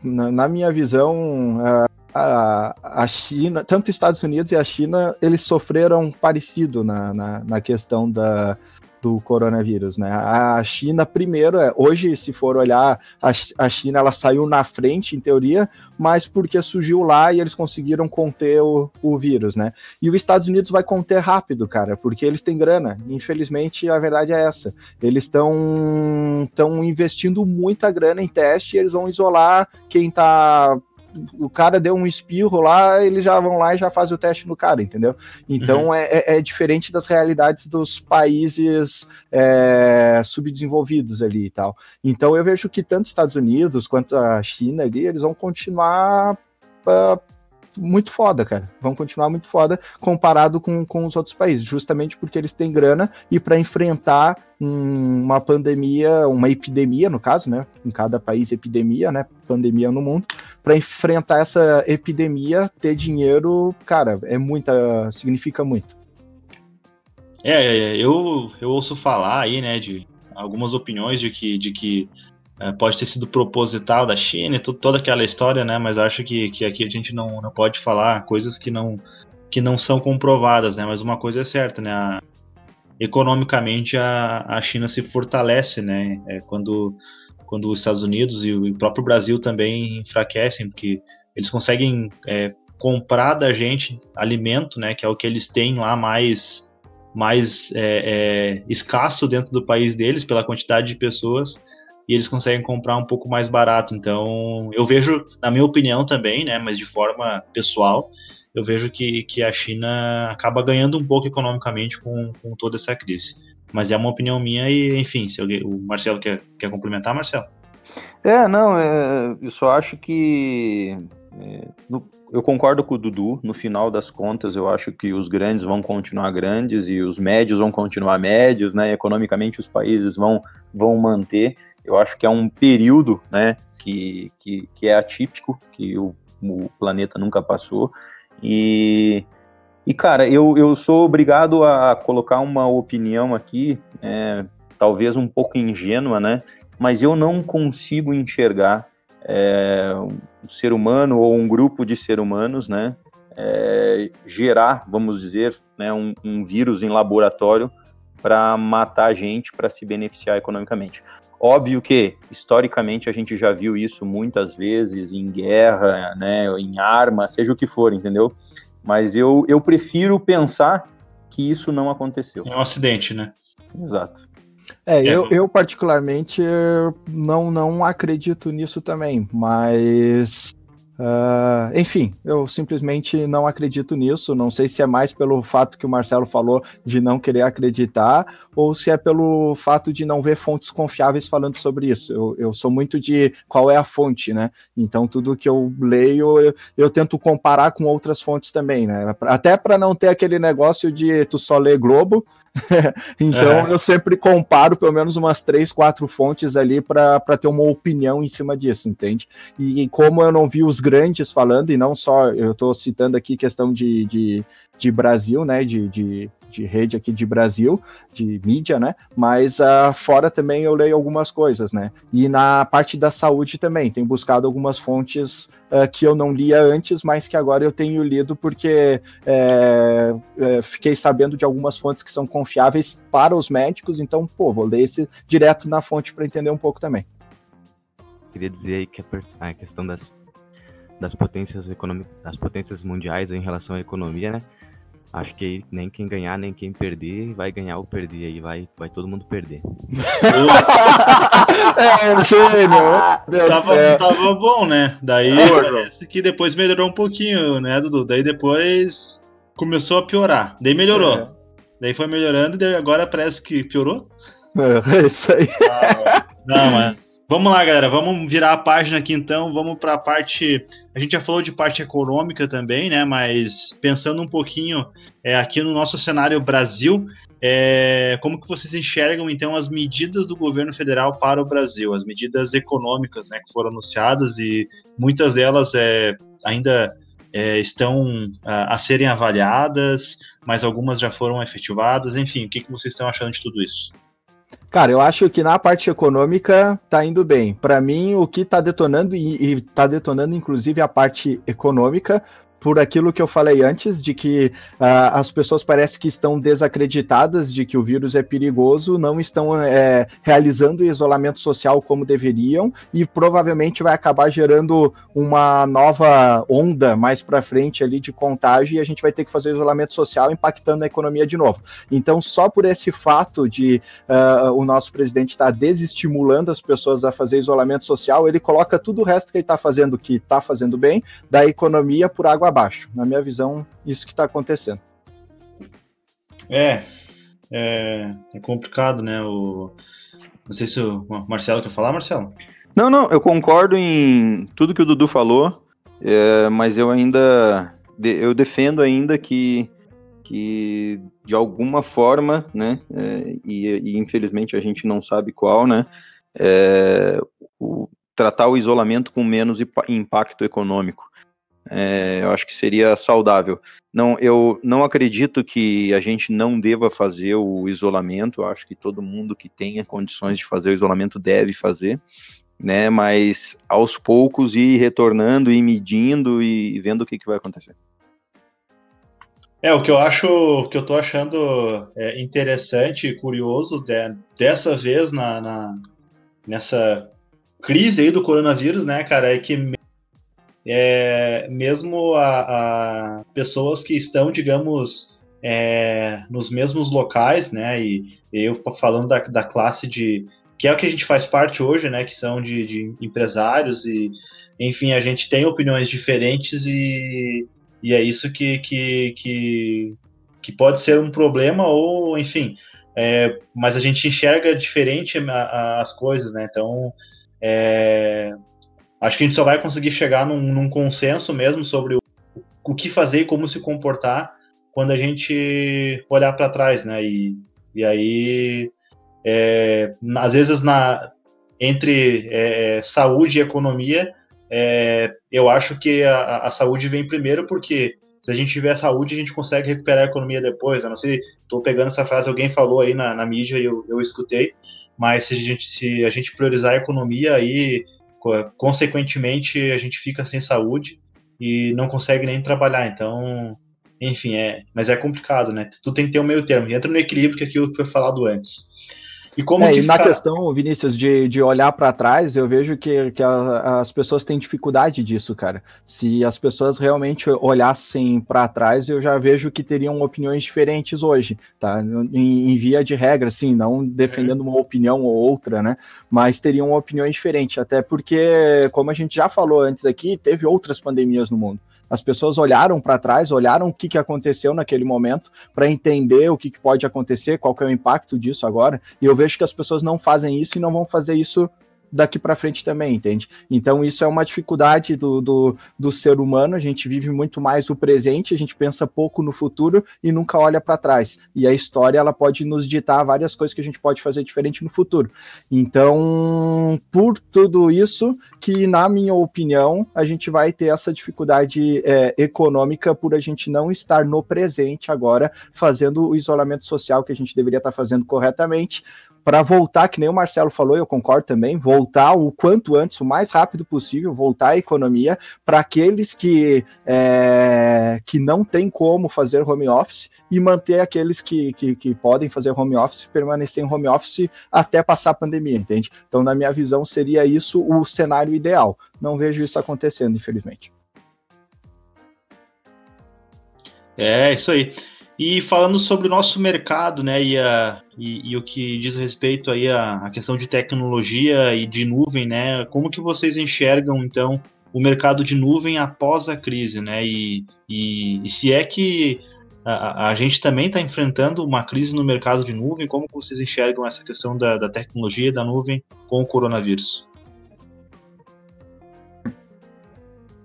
na, na minha visão, a, a China, tanto os Estados Unidos e a China, eles sofreram parecido na, na, na questão da, do coronavírus, né? A China primeiro, é, hoje se for olhar, a, China ela saiu na frente em teoria, mas porque surgiu lá e eles conseguiram conter o, o vírus, né? E os Estados Unidos vai conter rápido, cara, porque eles têm grana. Infelizmente a verdade é essa. Eles estão estão investindo muita grana em teste e eles vão isolar quem tá o cara deu um espirro lá, eles já vão lá e já fazem o teste no cara, entendeu? Então uhum. é, é, é, diferente das realidades dos países é, subdesenvolvidos ali e tal. Então eu vejo que tanto os Estados Unidos quanto a China ali, eles vão continuar uh, muito foda, cara. Vão continuar muito foda comparado com, com os outros países, justamente porque eles têm grana e para enfrentar um, uma pandemia, uma epidemia, no caso, né? Em cada país, epidemia, né? Pandemia no mundo. Para enfrentar essa epidemia, ter dinheiro, cara, é muita. significa muito. É, é, é eu, eu ouço falar aí, né, de algumas opiniões de que, de que pode ter sido proposital da China, toda aquela história, né? Mas acho que, que aqui a gente não, não pode falar coisas que não, que não são comprovadas, né? Mas uma coisa é certa, né? A, economicamente a, a China se fortalece, né? É, quando, quando os Estados Unidos e o próprio Brasil também enfraquecem, porque eles conseguem é, comprar da gente alimento, né? Que é o que eles têm lá mais mais é, é escasso dentro do país deles pela quantidade de pessoas e eles conseguem comprar um pouco mais barato. Então, eu vejo, na minha opinião também, né, mas de forma pessoal, eu vejo que, que a China acaba ganhando um pouco economicamente com, com toda essa crise. Mas é uma opinião minha e, enfim, se alguém, o Marcelo quer, quer complementar, Marcelo? É, não, é, eu só acho que. É, no, eu concordo com o Dudu, no final das contas, eu acho que os grandes vão continuar grandes e os médios vão continuar médios, né? Economicamente, os países vão, vão manter. Eu acho que é um período, né, que, que, que é atípico, que o, o planeta nunca passou. E, e cara, eu, eu sou obrigado a colocar uma opinião aqui, é, talvez um pouco ingênua, né? Mas eu não consigo enxergar é, um ser humano ou um grupo de seres humanos, né? É, gerar, vamos dizer, né, um, um vírus em laboratório para matar a gente, para se beneficiar economicamente. Óbvio que, historicamente, a gente já viu isso muitas vezes em guerra, né, em arma, seja o que for, entendeu? Mas eu, eu prefiro pensar que isso não aconteceu. É um acidente, né? Exato. É, é. Eu, eu particularmente não, não acredito nisso também, mas Uh, enfim, eu simplesmente não acredito nisso. Não sei se é mais pelo fato que o Marcelo falou de não querer acreditar, ou se é pelo fato de não ver fontes confiáveis falando sobre isso. Eu, eu sou muito de qual é a fonte, né? Então, tudo que eu leio, eu, eu tento comparar com outras fontes também, né? Até para não ter aquele negócio de tu só ler Globo. então, eu sempre comparo pelo menos umas três, quatro fontes ali para ter uma opinião em cima disso, entende? E como eu não vi os grandes falando, e não só, eu estou citando aqui questão de, de, de Brasil, né, de, de, de, rede aqui de Brasil, de mídia, né, mas uh, fora também eu leio algumas coisas, né, e na parte da saúde também, tenho buscado algumas fontes uh, que eu não lia antes, mas que agora eu tenho lido porque é, é, fiquei sabendo de algumas fontes que são confiáveis para os médicos, então, pô, vou ler esse direto na fonte para entender um pouco também. Queria dizer aí que a questão das das potências econômicas, das potências mundiais em relação à economia, né? Acho que nem quem ganhar, nem quem perder vai ganhar ou perder. Aí vai, vai todo mundo perder. é um gênio. Tava, tava bom, né? Daí parece que depois melhorou um pouquinho, né, Dudu? Daí depois começou a piorar. Daí melhorou. É. Daí foi melhorando e agora parece que piorou. É, é isso aí. Ah, não, é. Vamos lá, galera. Vamos virar a página aqui então. Vamos para a parte. A gente já falou de parte econômica também, né? Mas pensando um pouquinho é, aqui no nosso cenário Brasil, é, como que vocês enxergam então as medidas do governo federal para o Brasil, as medidas econômicas, né, que foram anunciadas e muitas delas é, ainda é, estão a, a, serem avaliadas, mas algumas já foram efetivadas. Enfim, o que, que vocês estão achando de tudo isso? Cara, eu acho que na parte econômica tá indo bem. Para mim, o que tá detonando, e, e tá detonando inclusive a parte econômica, por aquilo que eu falei antes, de que uh, as pessoas parecem que estão desacreditadas de que o vírus é perigoso, não estão é, realizando o isolamento social como deveriam e provavelmente vai acabar gerando uma nova onda mais para frente ali de contágio e a gente vai ter que fazer isolamento social impactando a economia de novo. Então, só por esse fato de uh, o nosso presidente estar tá desestimulando as pessoas a fazer isolamento social, ele coloca tudo o resto que ele está fazendo que está fazendo bem da economia por água abaixo. Na minha visão, isso que está acontecendo. É, é, é, complicado, né? O, não sei se o Marcelo quer falar, Marcelo. Não, não, eu concordo em tudo que o Dudu falou, é, mas eu ainda eu defendo ainda que, que de alguma forma, né, é, e, e, infelizmente a gente não sabe qual, né, é, o, tratar o isolamento com menos impacto econômico. É, eu acho que seria saudável. Não, eu não acredito que a gente não deva fazer o isolamento. Eu acho que todo mundo que tenha condições de fazer o isolamento deve fazer, né? Mas aos poucos ir retornando e medindo e vendo o que, que vai acontecer. É, o que eu acho, o que eu tô achando é, interessante e curioso de, dessa vez na, na, nessa crise aí do coronavírus, né, cara, é que é, mesmo a, a, pessoas que estão, digamos, é, nos mesmos locais, né? E eu falando da, da classe de que é o que a gente faz parte hoje, né? Que são de, de empresários e, enfim, a gente tem opiniões diferentes e, e é isso que, que, que, que pode ser um problema ou, enfim, é, mas a gente enxerga diferente a, a, as coisas, né? Então, é, Acho que a gente só vai conseguir chegar num, num consenso mesmo sobre o, o, que fazer e como se comportar quando a gente olhar para trás, né? E, e aí, é, às vezes, na, entre é, saúde e economia, é, eu acho que a, a, saúde vem primeiro, porque se a gente tiver saúde, a gente consegue recuperar a economia depois. Não sei, estou pegando essa frase, alguém falou aí na, na mídia e eu, eu escutei, mas se a, gente, se a gente priorizar a economia, aí consequentemente a gente fica sem saúde e não consegue nem trabalhar. Então, enfim, é, mas é complicado, né? Tu tem que ter um meio termo. Entra no equilíbrio que aquilo que foi falado antes. E como é, que e na questão, Vinícius, de, de olhar para trás, eu vejo que, que a, as pessoas têm dificuldade disso, cara. Se as pessoas realmente olhassem para trás, eu já vejo que teriam opiniões diferentes hoje, tá? Em, em via de regra, sim, não defendendo uma opinião ou outra, né? Mas teriam opiniões diferentes, até porque, como a gente já falou antes aqui, teve outras pandemias no mundo. As pessoas olharam para trás, olharam o que, que aconteceu naquele momento para entender o que, que pode acontecer, qual que é o impacto disso agora. E eu vejo que as pessoas não fazem isso e não vão fazer isso daqui para frente também, entende? Então isso é uma dificuldade do, do, do, ser humano, a gente vive muito mais o presente, a gente pensa pouco no futuro e nunca olha para trás. E a história ela pode nos ditar várias coisas que a gente pode fazer diferente no futuro. Então, por tudo isso, que na minha opinião, a gente vai ter essa dificuldade é, econômica por a gente não estar no presente agora, fazendo o isolamento social que a gente deveria estar fazendo corretamente, para voltar, que nem o Marcelo falou, eu concordo também, voltar o quanto antes, o mais rápido possível, voltar à economia para aqueles que, é, que não tem como fazer home office e manter aqueles que, que, que podem fazer home office permanecer em home office até passar a pandemia, entende? Então, na minha visão, seria isso o cenário ideal. Não vejo isso acontecendo, infelizmente. É, isso aí. E falando sobre o nosso mercado, né, e, a, e, e o que diz respeito aí a, a, questão de tecnologia e de nuvem, né, como que vocês enxergam, então, o mercado de nuvem após a crise, né, e, e, e se é que a, a gente também está enfrentando uma crise no mercado de nuvem, como que vocês enxergam essa questão da, da tecnologia da nuvem com o coronavírus?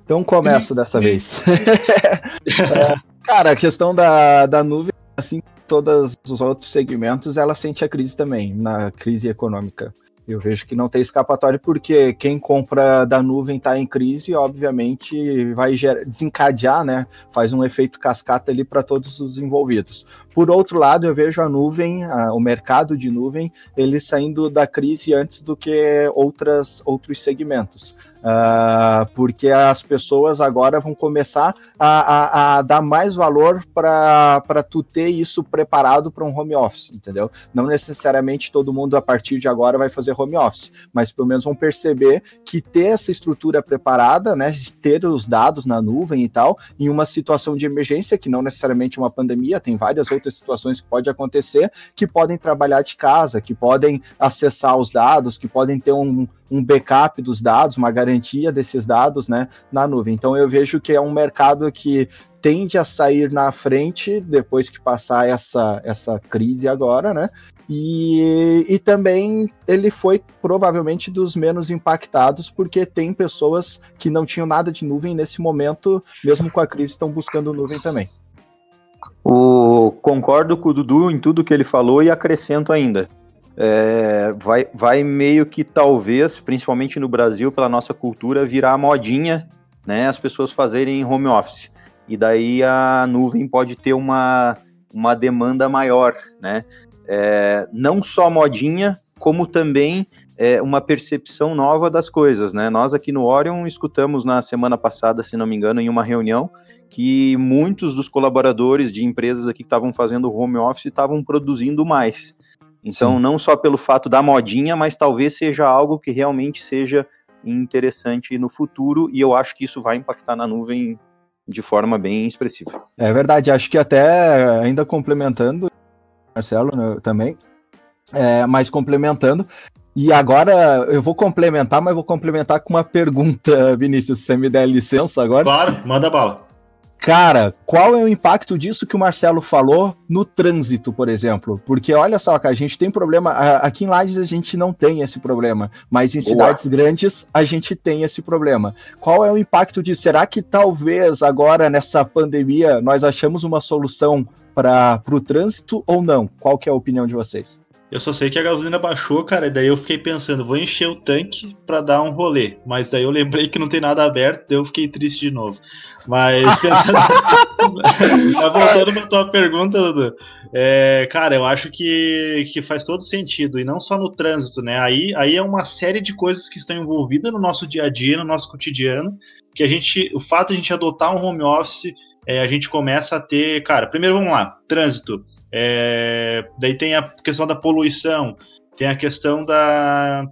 Então começo dessa vez. é, Cara, a questão da, da nuvem, assim todos os outros segmentos, ela sente a crise também, na crise econômica. Eu vejo que não tem escapatória porque quem compra da nuvem está em crise obviamente, vai desencadear, né? Faz um efeito cascata ali para todos os envolvidos. Por outro lado, eu vejo a nuvem, a, o mercado de nuvem, ele saindo da crise antes do que outras, outros segmentos. Uh, porque as pessoas agora vão começar a, a, a dar mais valor para tu ter isso preparado para um home office, entendeu? Não necessariamente todo mundo a partir de agora vai fazer home office, mas pelo menos vão perceber que ter essa estrutura preparada, né, ter os dados na nuvem e tal, em uma situação de emergência, que não necessariamente uma pandemia, tem várias outras situações que pode acontecer, que podem trabalhar de casa, que podem acessar os dados, que podem ter um, um backup dos dados, uma garantia desses dados né, na nuvem. Então eu vejo que é um mercado que tende a sair na frente depois que passar essa, essa crise agora, né? E, e também ele foi provavelmente dos menos impactados, porque tem pessoas que não tinham nada de nuvem nesse momento, mesmo com a crise, estão buscando nuvem também. O, concordo com o Dudu em tudo que ele falou e acrescento ainda é, vai, vai meio que talvez, principalmente no Brasil, pela nossa cultura, virar modinha, né? As pessoas fazerem home office. E daí a nuvem pode ter uma, uma demanda maior, né? É, não só modinha, como também é, uma percepção nova das coisas, né? Nós aqui no Orion escutamos na semana passada, se não me engano, em uma reunião, que muitos dos colaboradores de empresas aqui que estavam fazendo home office estavam produzindo mais. Então, Sim. não só pelo fato da modinha, mas talvez seja algo que realmente seja interessante no futuro, e eu acho que isso vai impactar na nuvem de forma bem expressiva. É verdade, acho que até ainda complementando, Marcelo né, também, é, mas complementando, e agora eu vou complementar, mas vou complementar com uma pergunta, Vinícius, se você me der licença agora. Claro, manda bala. Cara, qual é o impacto disso que o Marcelo falou no trânsito, por exemplo? Porque olha só, cara, a gente tem problema. Aqui em Lages a gente não tem esse problema, mas em Boa. cidades grandes a gente tem esse problema. Qual é o impacto disso? Será que talvez agora nessa pandemia nós achamos uma solução para o trânsito ou não? Qual que é a opinião de vocês? Eu só sei que a gasolina baixou, cara, e daí eu fiquei pensando, vou encher o tanque para dar um rolê. Mas daí eu lembrei que não tem nada aberto, daí eu fiquei triste de novo. Mas pensando. voltando pra tua pergunta, Dudu. É, cara, eu acho que, que faz todo sentido, e não só no trânsito, né? Aí, aí é uma série de coisas que estão envolvidas no nosso dia a dia, no nosso cotidiano, que a gente. O fato de a gente adotar um home office, é, a gente começa a ter. Cara, primeiro vamos lá, trânsito. É, daí tem a questão da poluição, tem a questão da,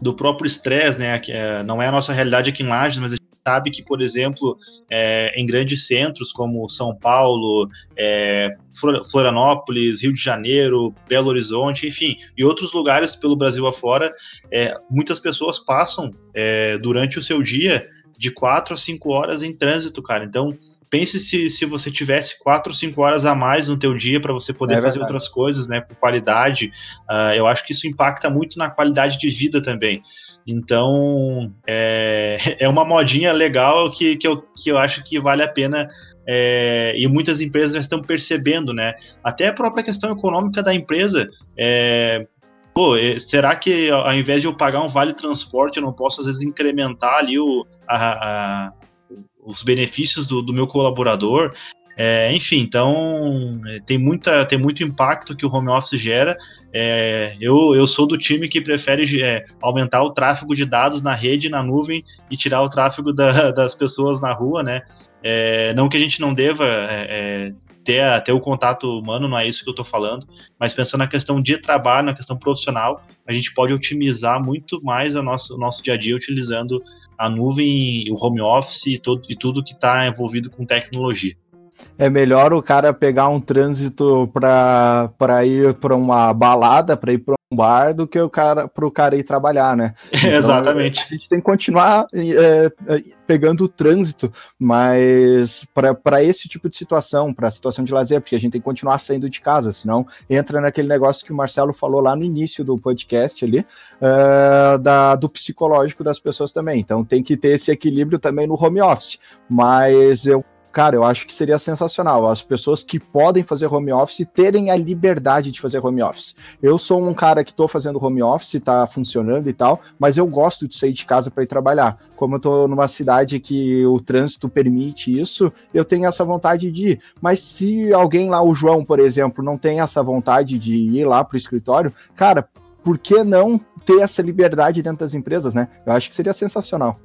do próprio estresse, né? É, não é a nossa realidade aqui em Lages, mas a gente sabe que, por exemplo, é, em grandes centros como São Paulo, é, Florianópolis, Rio de Janeiro, Belo Horizonte, enfim, e outros lugares pelo Brasil afora, é, muitas pessoas passam é, durante o seu dia de quatro a cinco horas em trânsito, cara. Então, pense se, se você tivesse quatro ou cinco horas a mais no teu dia para você poder é fazer outras coisas, né, com qualidade. Uh, eu acho que isso impacta muito na qualidade de vida também. Então, é, é uma modinha legal que, que, eu, que eu acho que vale a pena é, e muitas empresas já estão percebendo, né? Até a própria questão econômica da empresa. É, pô, é, será que ao invés de eu pagar um vale transporte, eu não posso às vezes incrementar ali o, a, a os benefícios do, do meu colaborador. É, enfim, então é, tem, muita, tem muito impacto que o home office gera. É, eu, eu sou do time que prefere é, aumentar o tráfego de dados na rede, na nuvem, e tirar o tráfego da, das pessoas na rua, né? É, não que a gente não deva é, ter, ter o contato humano, não é isso que eu estou falando, mas pensando na questão de trabalho, na questão profissional, a gente pode otimizar muito mais o nosso, o nosso dia a dia utilizando a nuvem, o home office e, todo, e tudo que está envolvido com tecnologia. É melhor o cara pegar um trânsito para ir para uma balada, para ir para bar, do que o cara para o cara ir trabalhar, né? Então, Exatamente. A gente tem que continuar é, é pegando o trânsito, mas para esse tipo de situação, para a situação de lazer, porque a gente tem que continuar saindo de casa, senão entra naquele negócio que o Marcelo falou lá no início do podcast ali, uh, da, do psicológico das pessoas também. Então tem que ter esse equilíbrio também no home office. Mas eu cara, eu acho que seria sensacional as pessoas que podem fazer home office terem a liberdade de fazer home office. Eu sou um cara que estou fazendo home office, tá funcionando e tal, mas eu gosto de sair de casa para ir trabalhar. Como eu estou numa cidade que o trânsito permite isso, eu tenho essa vontade de ir. Mas se alguém lá, o João, por exemplo, não tem essa vontade de ir lá para o escritório, cara, por que não ter essa liberdade dentro das empresas, né? Eu acho que seria sensacional.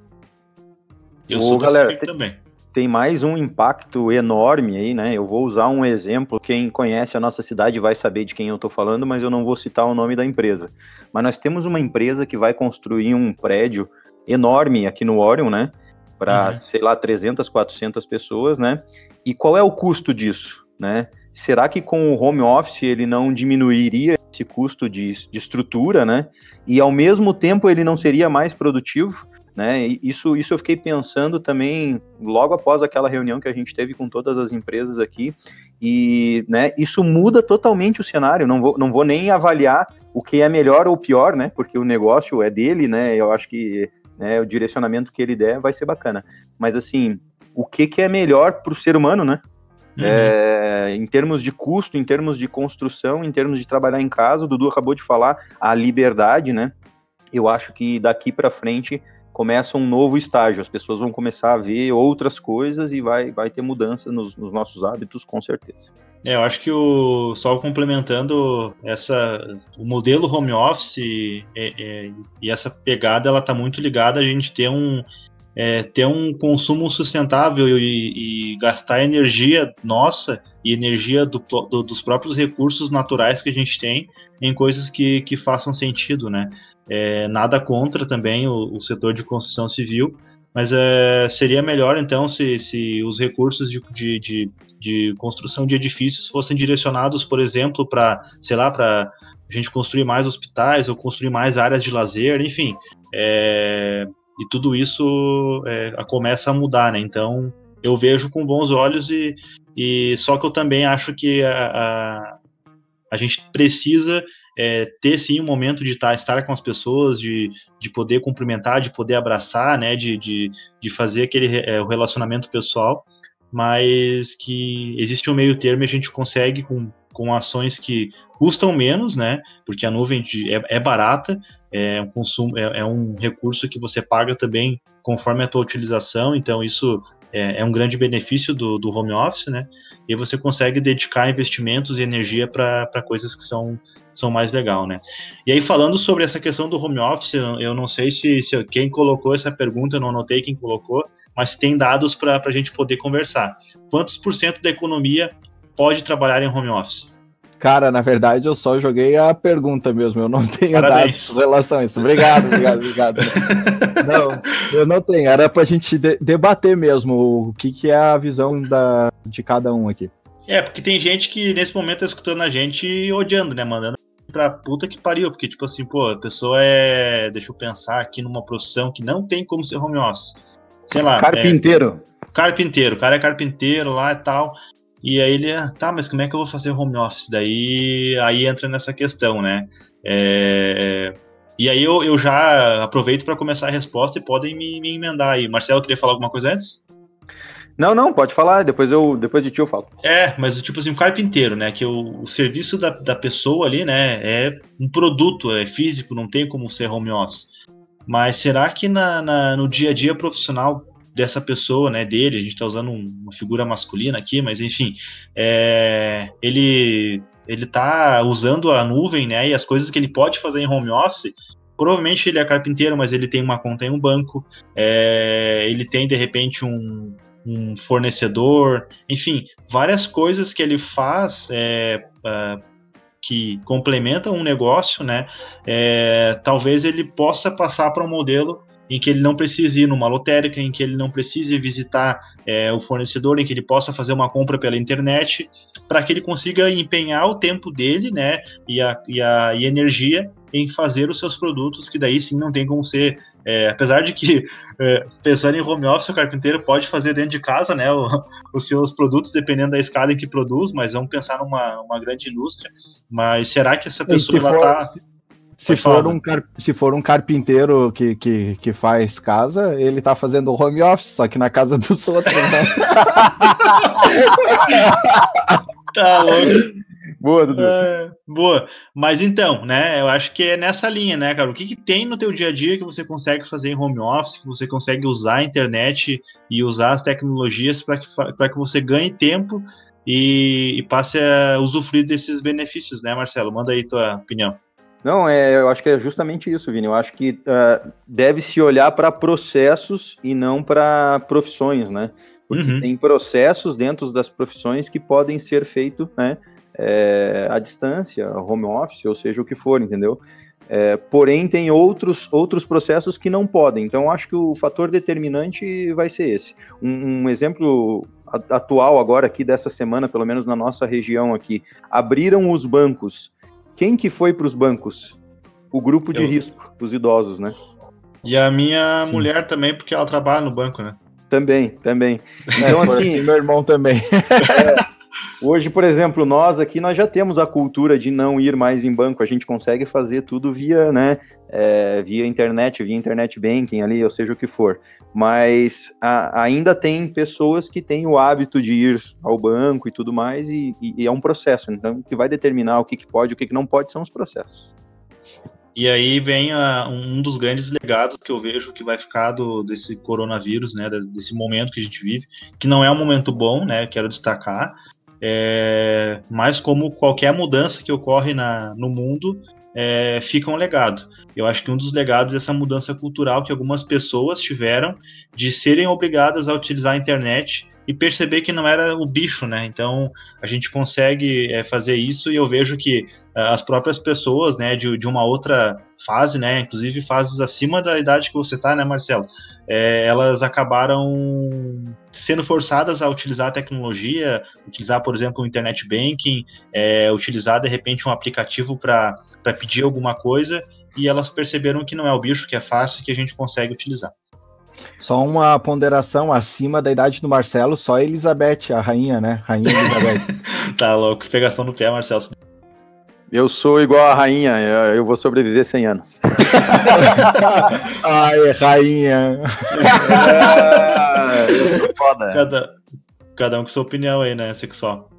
Eu Ô, sou galera, também tem mais um impacto enorme aí, né? Eu vou usar um exemplo. Quem conhece a nossa cidade vai saber de quem eu estou falando, mas eu não vou citar o nome da empresa. Mas nós temos uma empresa que vai construir um prédio enorme aqui no Orion, né? Para, uhum. sei lá, 300, 400 pessoas, né? E qual é o custo disso, né? Será que com o home office ele não diminuiria esse custo de, de estrutura, né? E ao mesmo tempo ele não seria mais produtivo? Né? Isso, isso eu fiquei pensando também logo após aquela reunião que a gente teve com todas as empresas aqui, e né, isso muda totalmente o cenário. Não vou, não vou nem avaliar o que é melhor ou pior, né? Porque o negócio é dele, né? Eu acho que né, o direcionamento que ele der vai ser bacana. Mas assim, o que, que é melhor para o ser humano, né? Uhum. É, em termos de custo, em termos de construção, em termos de trabalhar em casa, o Dudu acabou de falar a liberdade, né? Eu acho que daqui para frente começa um novo estágio, as pessoas vão começar a ver outras coisas e vai, vai ter mudança nos, nos nossos hábitos, com certeza. É, eu acho que o só complementando essa o modelo home office é, é, e essa pegada ela está muito ligada a gente ter um é, ter um consumo sustentável e, e, gastar energia nossa e energia do, do, dos próprios recursos naturais que a gente tem em coisas que, que façam sentido, né? É, nada contra também o, o, setor de construção civil, mas é, seria melhor então se, se os recursos de, de, de, de construção de edifícios fossem direcionados, por exemplo, para, sei lá, para a gente construir mais hospitais ou construir mais áreas de lazer, enfim. É, e tudo isso é, começa a mudar, né? Então eu vejo com bons olhos e, e só que eu também acho que a, a, a gente precisa é, ter sim um momento de estar, estar com as pessoas, de, de poder cumprimentar, de poder abraçar, né, de, de, de fazer aquele é, o relacionamento pessoal, mas que existe um meio termo e a gente consegue com, com ações que custam menos, né, porque a nuvem de, é, é, barata, é um consumo, é, é um recurso que você paga também conforme a tua utilização, então isso é, é, um grande benefício do, do, home office, né? E você consegue dedicar investimentos e energia para coisas que são, são mais legal, né? E aí, falando sobre essa questão do home office, eu não sei se, se quem colocou essa pergunta, eu não anotei quem colocou, mas tem dados para a gente poder conversar. Quantos por cento da economia pode trabalhar em home office? Cara, na verdade, eu só joguei a pergunta mesmo. Eu não tenho Parabéns. dados com relação a isso. Obrigado, obrigado, obrigado. não, eu não tenho. Era pra gente de debater mesmo o que, que é a visão da, de cada um aqui. É, porque tem gente que nesse momento tá escutando a gente odiando, né? Mandando pra puta que pariu. Porque, tipo assim, pô, a pessoa é. Deixa eu pensar aqui numa profissão que não tem como ser home office. Sei lá. Carpinteiro. É, carpinteiro. O cara é carpinteiro lá e tal. E aí ele, ah, tá, mas como é que eu vou fazer home office? Daí aí entra nessa questão, né? É, e aí eu, eu já aproveito para começar a resposta e podem me, me, emendar aí. Marcelo, queria falar alguma coisa antes? Não, não, pode falar, depois eu depois de ti eu falo. É, mas tipo assim, um carpinteiro, né? Que o, o serviço da, da pessoa ali, né, é um produto, é físico, não tem como ser home office. Mas será que na, na no dia a dia profissional dessa pessoa, né, dele, a gente está usando uma figura masculina aqui, mas enfim, é, ele ele está usando a nuvem, né, e as coisas que ele pode fazer em home office, provavelmente ele é carpinteiro, mas ele tem uma conta em um banco, é, ele tem de repente um, um, fornecedor, enfim, várias coisas que ele faz é, uh, que complementam um negócio, né? É, talvez ele possa passar para um modelo em que ele não precise ir numa lotérica, em que ele não precise visitar é, o fornecedor, em que ele possa fazer uma compra pela internet, para que ele consiga empenhar o tempo dele, né, e a, e a e energia em fazer os seus produtos, que daí sim não tem como ser, é, apesar de que, é, pensando em home office, o carpinteiro pode fazer dentro de casa, né, o, os seus produtos, dependendo da escala em que produz, mas vamos pensar numa uma grande indústria, mas será que essa pessoa está se for, um car... se for um carpinteiro que, que, que faz casa, ele tá fazendo home office, só que na casa dos outros, né? tá louco. Boa, Dudu. É, boa. Mas então, né, eu acho que é nessa linha, né, cara? O que, que tem no teu dia a dia que você consegue fazer em home office, que você consegue usar a internet e usar as tecnologias para que, que você ganhe tempo e, e passe a usufruir desses benefícios, né, Marcelo? Manda aí tua opinião. Não, é, eu acho que é justamente isso, Vini. Eu acho que uh, deve se olhar para processos e não para profissões, né? Porque uhum. tem processos dentro das profissões que podem ser feitos, né? É, à distância, home office, ou seja, o que for, entendeu? É, porém, tem outros, outros processos que não podem. Então, acho que o fator determinante vai ser esse. Um, um exemplo atual agora aqui dessa semana, pelo menos na nossa região aqui, abriram os bancos. Quem que foi para os bancos? O grupo de Eu... risco, os idosos, né? E a minha Sim. mulher também, porque ela trabalha no banco, né? Também, também. É, então, é, assim, meu irmão também. É, Hoje, por exemplo, nós aqui nós já temos a cultura de não ir mais em banco. A gente consegue fazer tudo via, né, é, via internet, via internet banking ali, ou seja o que for. Mas a, ainda tem pessoas que têm o hábito de ir ao banco e tudo mais, e, e, e é um processo. Então, que vai determinar o que, que pode o que, que não pode são os processos. E aí vem a, um dos grandes legados que eu vejo que vai ficar do, desse coronavírus, né, desse momento que a gente vive, que não é um momento bom, né, quero destacar, é, mas como qualquer mudança que ocorre na, no mundo, é, fica um legado. Eu acho que um dos legados é essa mudança cultural que algumas pessoas tiveram de serem obrigadas a utilizar a internet e perceber que não era o bicho, né? Então a gente consegue é, fazer isso e eu vejo que é, as próprias pessoas, né, de, de uma outra fase, né, inclusive fases acima da idade que você tá, né, Marcelo, é, elas acabaram sendo forçadas a utilizar a tecnologia, utilizar, por exemplo, o internet banking, é, utilizar de repente um aplicativo para pedir alguma coisa e elas perceberam que não é o bicho, que é fácil, que a gente consegue utilizar. Só uma ponderação acima da idade do Marcelo, só Elizabeth, a rainha, né? Rainha Elizabeth. tá louco, pegação no pé, Marcelo. Eu sou igual a rainha, eu vou sobreviver 100 anos. Ai, rainha. É, foda. Cada, cada um com sua opinião aí, né, sexual.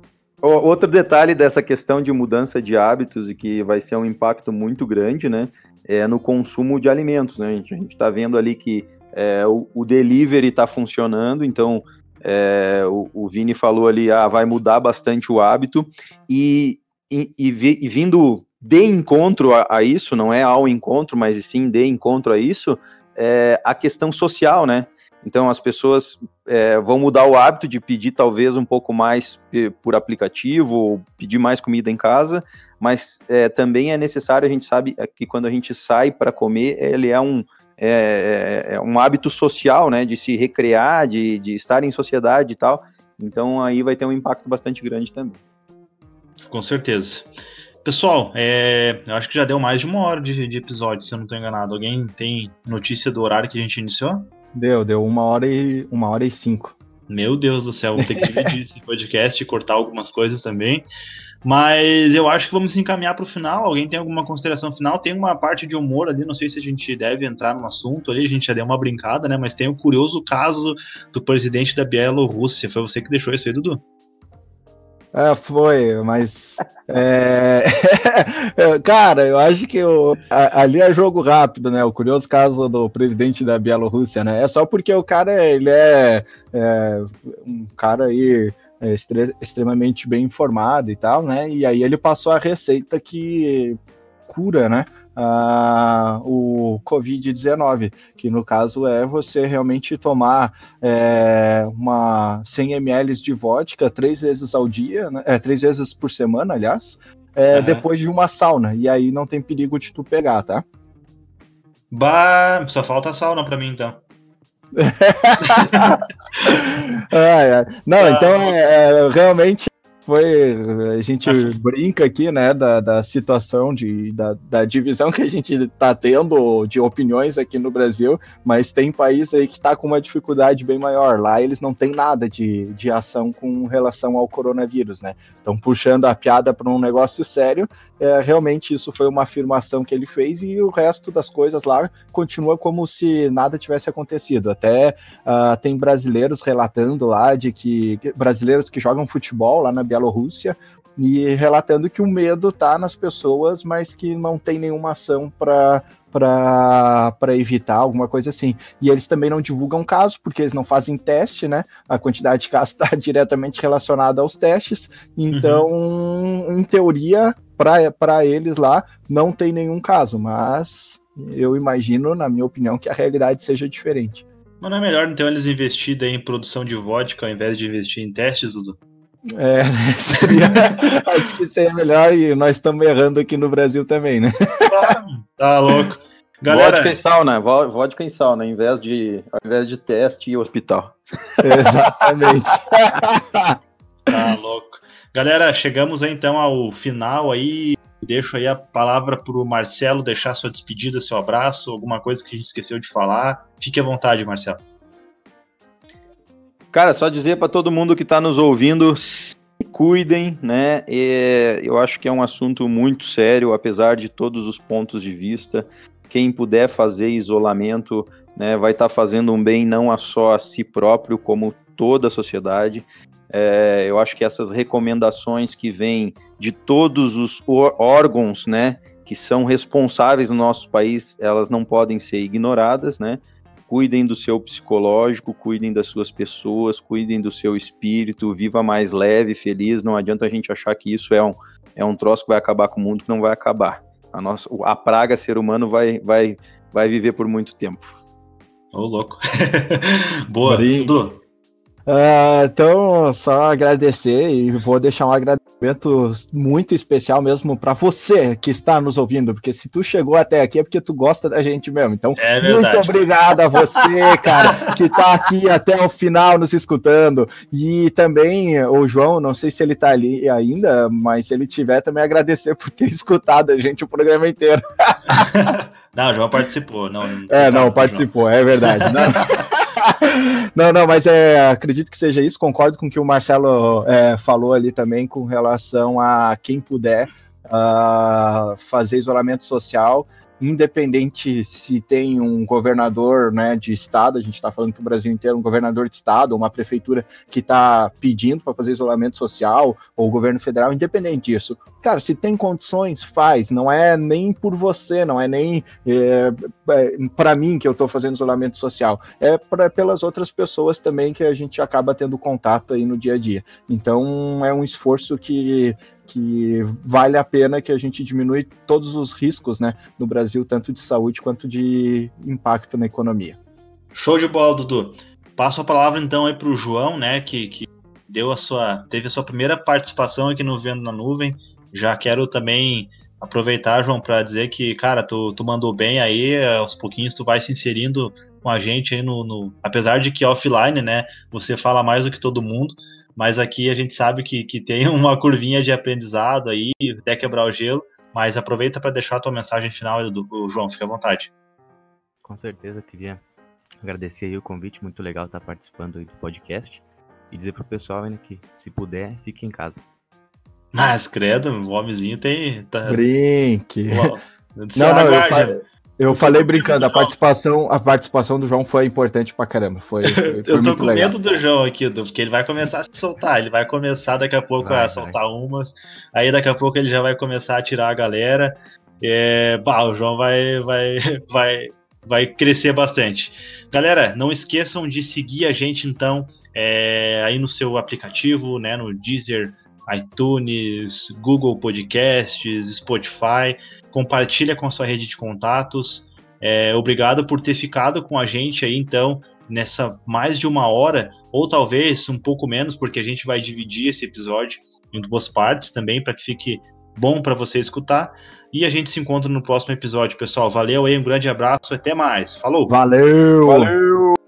Outro detalhe dessa questão de mudança de hábitos e que vai ser um impacto muito grande, né, é no consumo de alimentos, né? A gente está vendo ali que é, o, o, delivery está funcionando, então é, o, o, Vini falou ali, ah, vai mudar bastante o hábito, e, e, e, vi, e vindo de encontro a, a, isso, não é ao encontro, mas sim de encontro a isso, é a questão social, né? Então as pessoas é, vão mudar o hábito de pedir talvez um pouco mais por aplicativo, ou pedir mais comida em casa, mas é, também é necessário, a gente sabe que quando a gente sai para comer, ele é um, é, é, é, um hábito social, né, de se recrear, de, de estar em sociedade e tal. Então aí vai ter um impacto bastante grande também. Com certeza. Pessoal, é, eu acho que já deu mais de uma hora de, de, episódio, se eu não estou enganado. Alguém tem notícia do horário que a gente iniciou? Deu, deu uma hora e uma hora e cinco. Meu Deus do céu, vou ter que dividir esse podcast e cortar algumas coisas também. Mas eu acho que vamos encaminhar para o final. Alguém tem alguma consideração final? Tem uma parte de humor ali, não sei se a gente deve entrar no assunto ali, a gente já deu uma brincada, né? Mas tem o curioso caso do presidente da Bielorrússia. Foi você que deixou isso aí, Dudu? É, foi, mas. É... Cara, eu acho que o... ali é jogo rápido, né? O curioso caso do presidente da Bielorrússia, né? É só porque o cara, ele é, é um cara aí é, extremamente bem informado e tal, né? E aí ele passou a receita que cura, né? o Covid-19, que no caso é você realmente tomar é, uma 100 ml de vodka três vezes ao dia, né? é, três vezes por semana, aliás, é, uhum. depois de uma sauna, e aí não tem perigo de tu pegar, tá? Bah, só falta a sauna para mim então. ah, Não, ah, então é, realmente foi. A gente brinca aqui, né, da, da situação, de, da, da divisão que a gente está tendo de opiniões aqui no Brasil, mas tem país aí que está com uma dificuldade bem maior. Lá eles não têm nada de, de ação com relação ao coronavírus, né? Então, puxando a piada para um negócio sério, é, realmente isso foi uma afirmação que ele fez e o resto das coisas lá continua como se nada tivesse acontecido. Até uh, tem brasileiros relatando lá de que brasileiros que jogam futebol lá na Bielorrússia e relatando que o medo está nas pessoas, mas que não tem nenhuma ação para para evitar alguma coisa assim. E eles também não divulgam casos, porque eles não fazem teste, né? A quantidade de casos está diretamente relacionada aos testes. Então, uhum. em teoria, para eles lá não tem nenhum caso, mas eu imagino, na minha opinião, que a realidade seja diferente. Mas não é melhor então eles investirem em produção de vodka ao invés de investir em testes, Dudu? É, seria, acho que seria melhor e nós estamos errando aqui no Brasil também, né? Tá louco. Galera... Vodka e sauna, vodka e sauna, ao invés de, ao invés de teste e hospital. Exatamente. tá louco. Galera, chegamos então ao final aí. Deixo aí a palavra para o Marcelo deixar sua despedida, seu abraço, alguma coisa que a gente esqueceu de falar. Fique à vontade, Marcelo. Cara, só dizer para todo mundo que está nos ouvindo, se cuidem, né? E eu acho que é um assunto muito sério, apesar de todos os pontos de vista. Quem puder fazer isolamento, né, vai estar tá fazendo um bem não a só a si próprio, como toda a sociedade. É, eu acho que essas recomendações que vêm de todos os órgãos, né, que são responsáveis no nosso país, elas não podem ser ignoradas, né? Cuidem do seu psicológico, cuidem das suas pessoas, cuidem do seu espírito, viva mais leve, feliz. Não adianta a gente achar que isso é um, é um troço que vai acabar com o mundo, que não vai acabar. A, nossa, a praga ser humano vai, vai, vai viver por muito tempo. Ô, oh, louco. Boa, Dudu. Uh, então, só agradecer e vou deixar um agradecimento muito especial mesmo para você que está nos ouvindo, porque se tu chegou até aqui é porque tu gosta da gente mesmo. Então, é muito obrigado a você, cara, que está aqui até o final nos escutando. E também o João, não sei se ele está ali ainda, mas se ele tiver, também agradecer por ter escutado a gente o programa inteiro. não, o João participou. Não, não é, não, participou, é verdade. Não. não, não, mas é, acredito que seja isso. Concordo com o que o Marcelo é, falou ali também com relação a quem puder uh, fazer isolamento social independente se tem um governador né, de estado, a gente está falando para o Brasil inteiro, um governador de estado, uma prefeitura que está pedindo para fazer isolamento social, ou o governo federal, independente disso. Cara, se tem condições, faz. Não é nem por você, não é nem é, é, para mim que eu estou fazendo isolamento social. É pra, pelas outras pessoas também que a gente acaba tendo contato aí no dia a dia. Então é um esforço que que vale a pena que a gente diminui todos os riscos né, no Brasil, tanto de saúde quanto de impacto na economia. Show de bola, Dudu. Passo a palavra então aí para o João, né, que, que deu a sua, teve a sua primeira participação aqui no Vendo na Nuvem. Já quero também aproveitar, João, para dizer que, cara, tu, tu mandou bem aí, aos pouquinhos tu vai se inserindo com a gente aí no, no, Apesar de que offline, né, você fala mais do que todo mundo, mas aqui a gente sabe que, que tem uma curvinha de aprendizado aí, até quebrar o gelo, mas aproveita para deixar a tua mensagem final, do, do João, fica à vontade. Com certeza, queria agradecer aí o convite, muito legal estar participando aí do podcast e dizer pro pessoal ainda que, se puder, fique em casa. Mas, credo, o homenzinho tem... Tá... Brinque! Não, não, eu, falo, eu falei brincando, a participação, a participação do João foi importante pra caramba. Foi, foi, foi eu tô com legal. medo do João aqui, porque ele vai começar a se soltar. Ele vai começar daqui a pouco vai, a soltar vai. umas. Aí daqui a pouco ele já vai começar a tirar a galera. É, bah, o João vai, vai, vai, vai crescer bastante. Galera, não esqueçam de seguir a gente então é, aí no seu aplicativo, né, no Deezer, iTunes, Google Podcasts, Spotify compartilha com a sua rede de contatos. É, obrigado por ter ficado com a gente aí, então, nessa mais de uma hora, ou talvez um pouco menos, porque a gente vai dividir esse episódio em duas partes também, para que fique bom para você escutar. E a gente se encontra no próximo episódio, pessoal. Valeu aí, um grande abraço, até mais. Falou! Valeu! Valeu!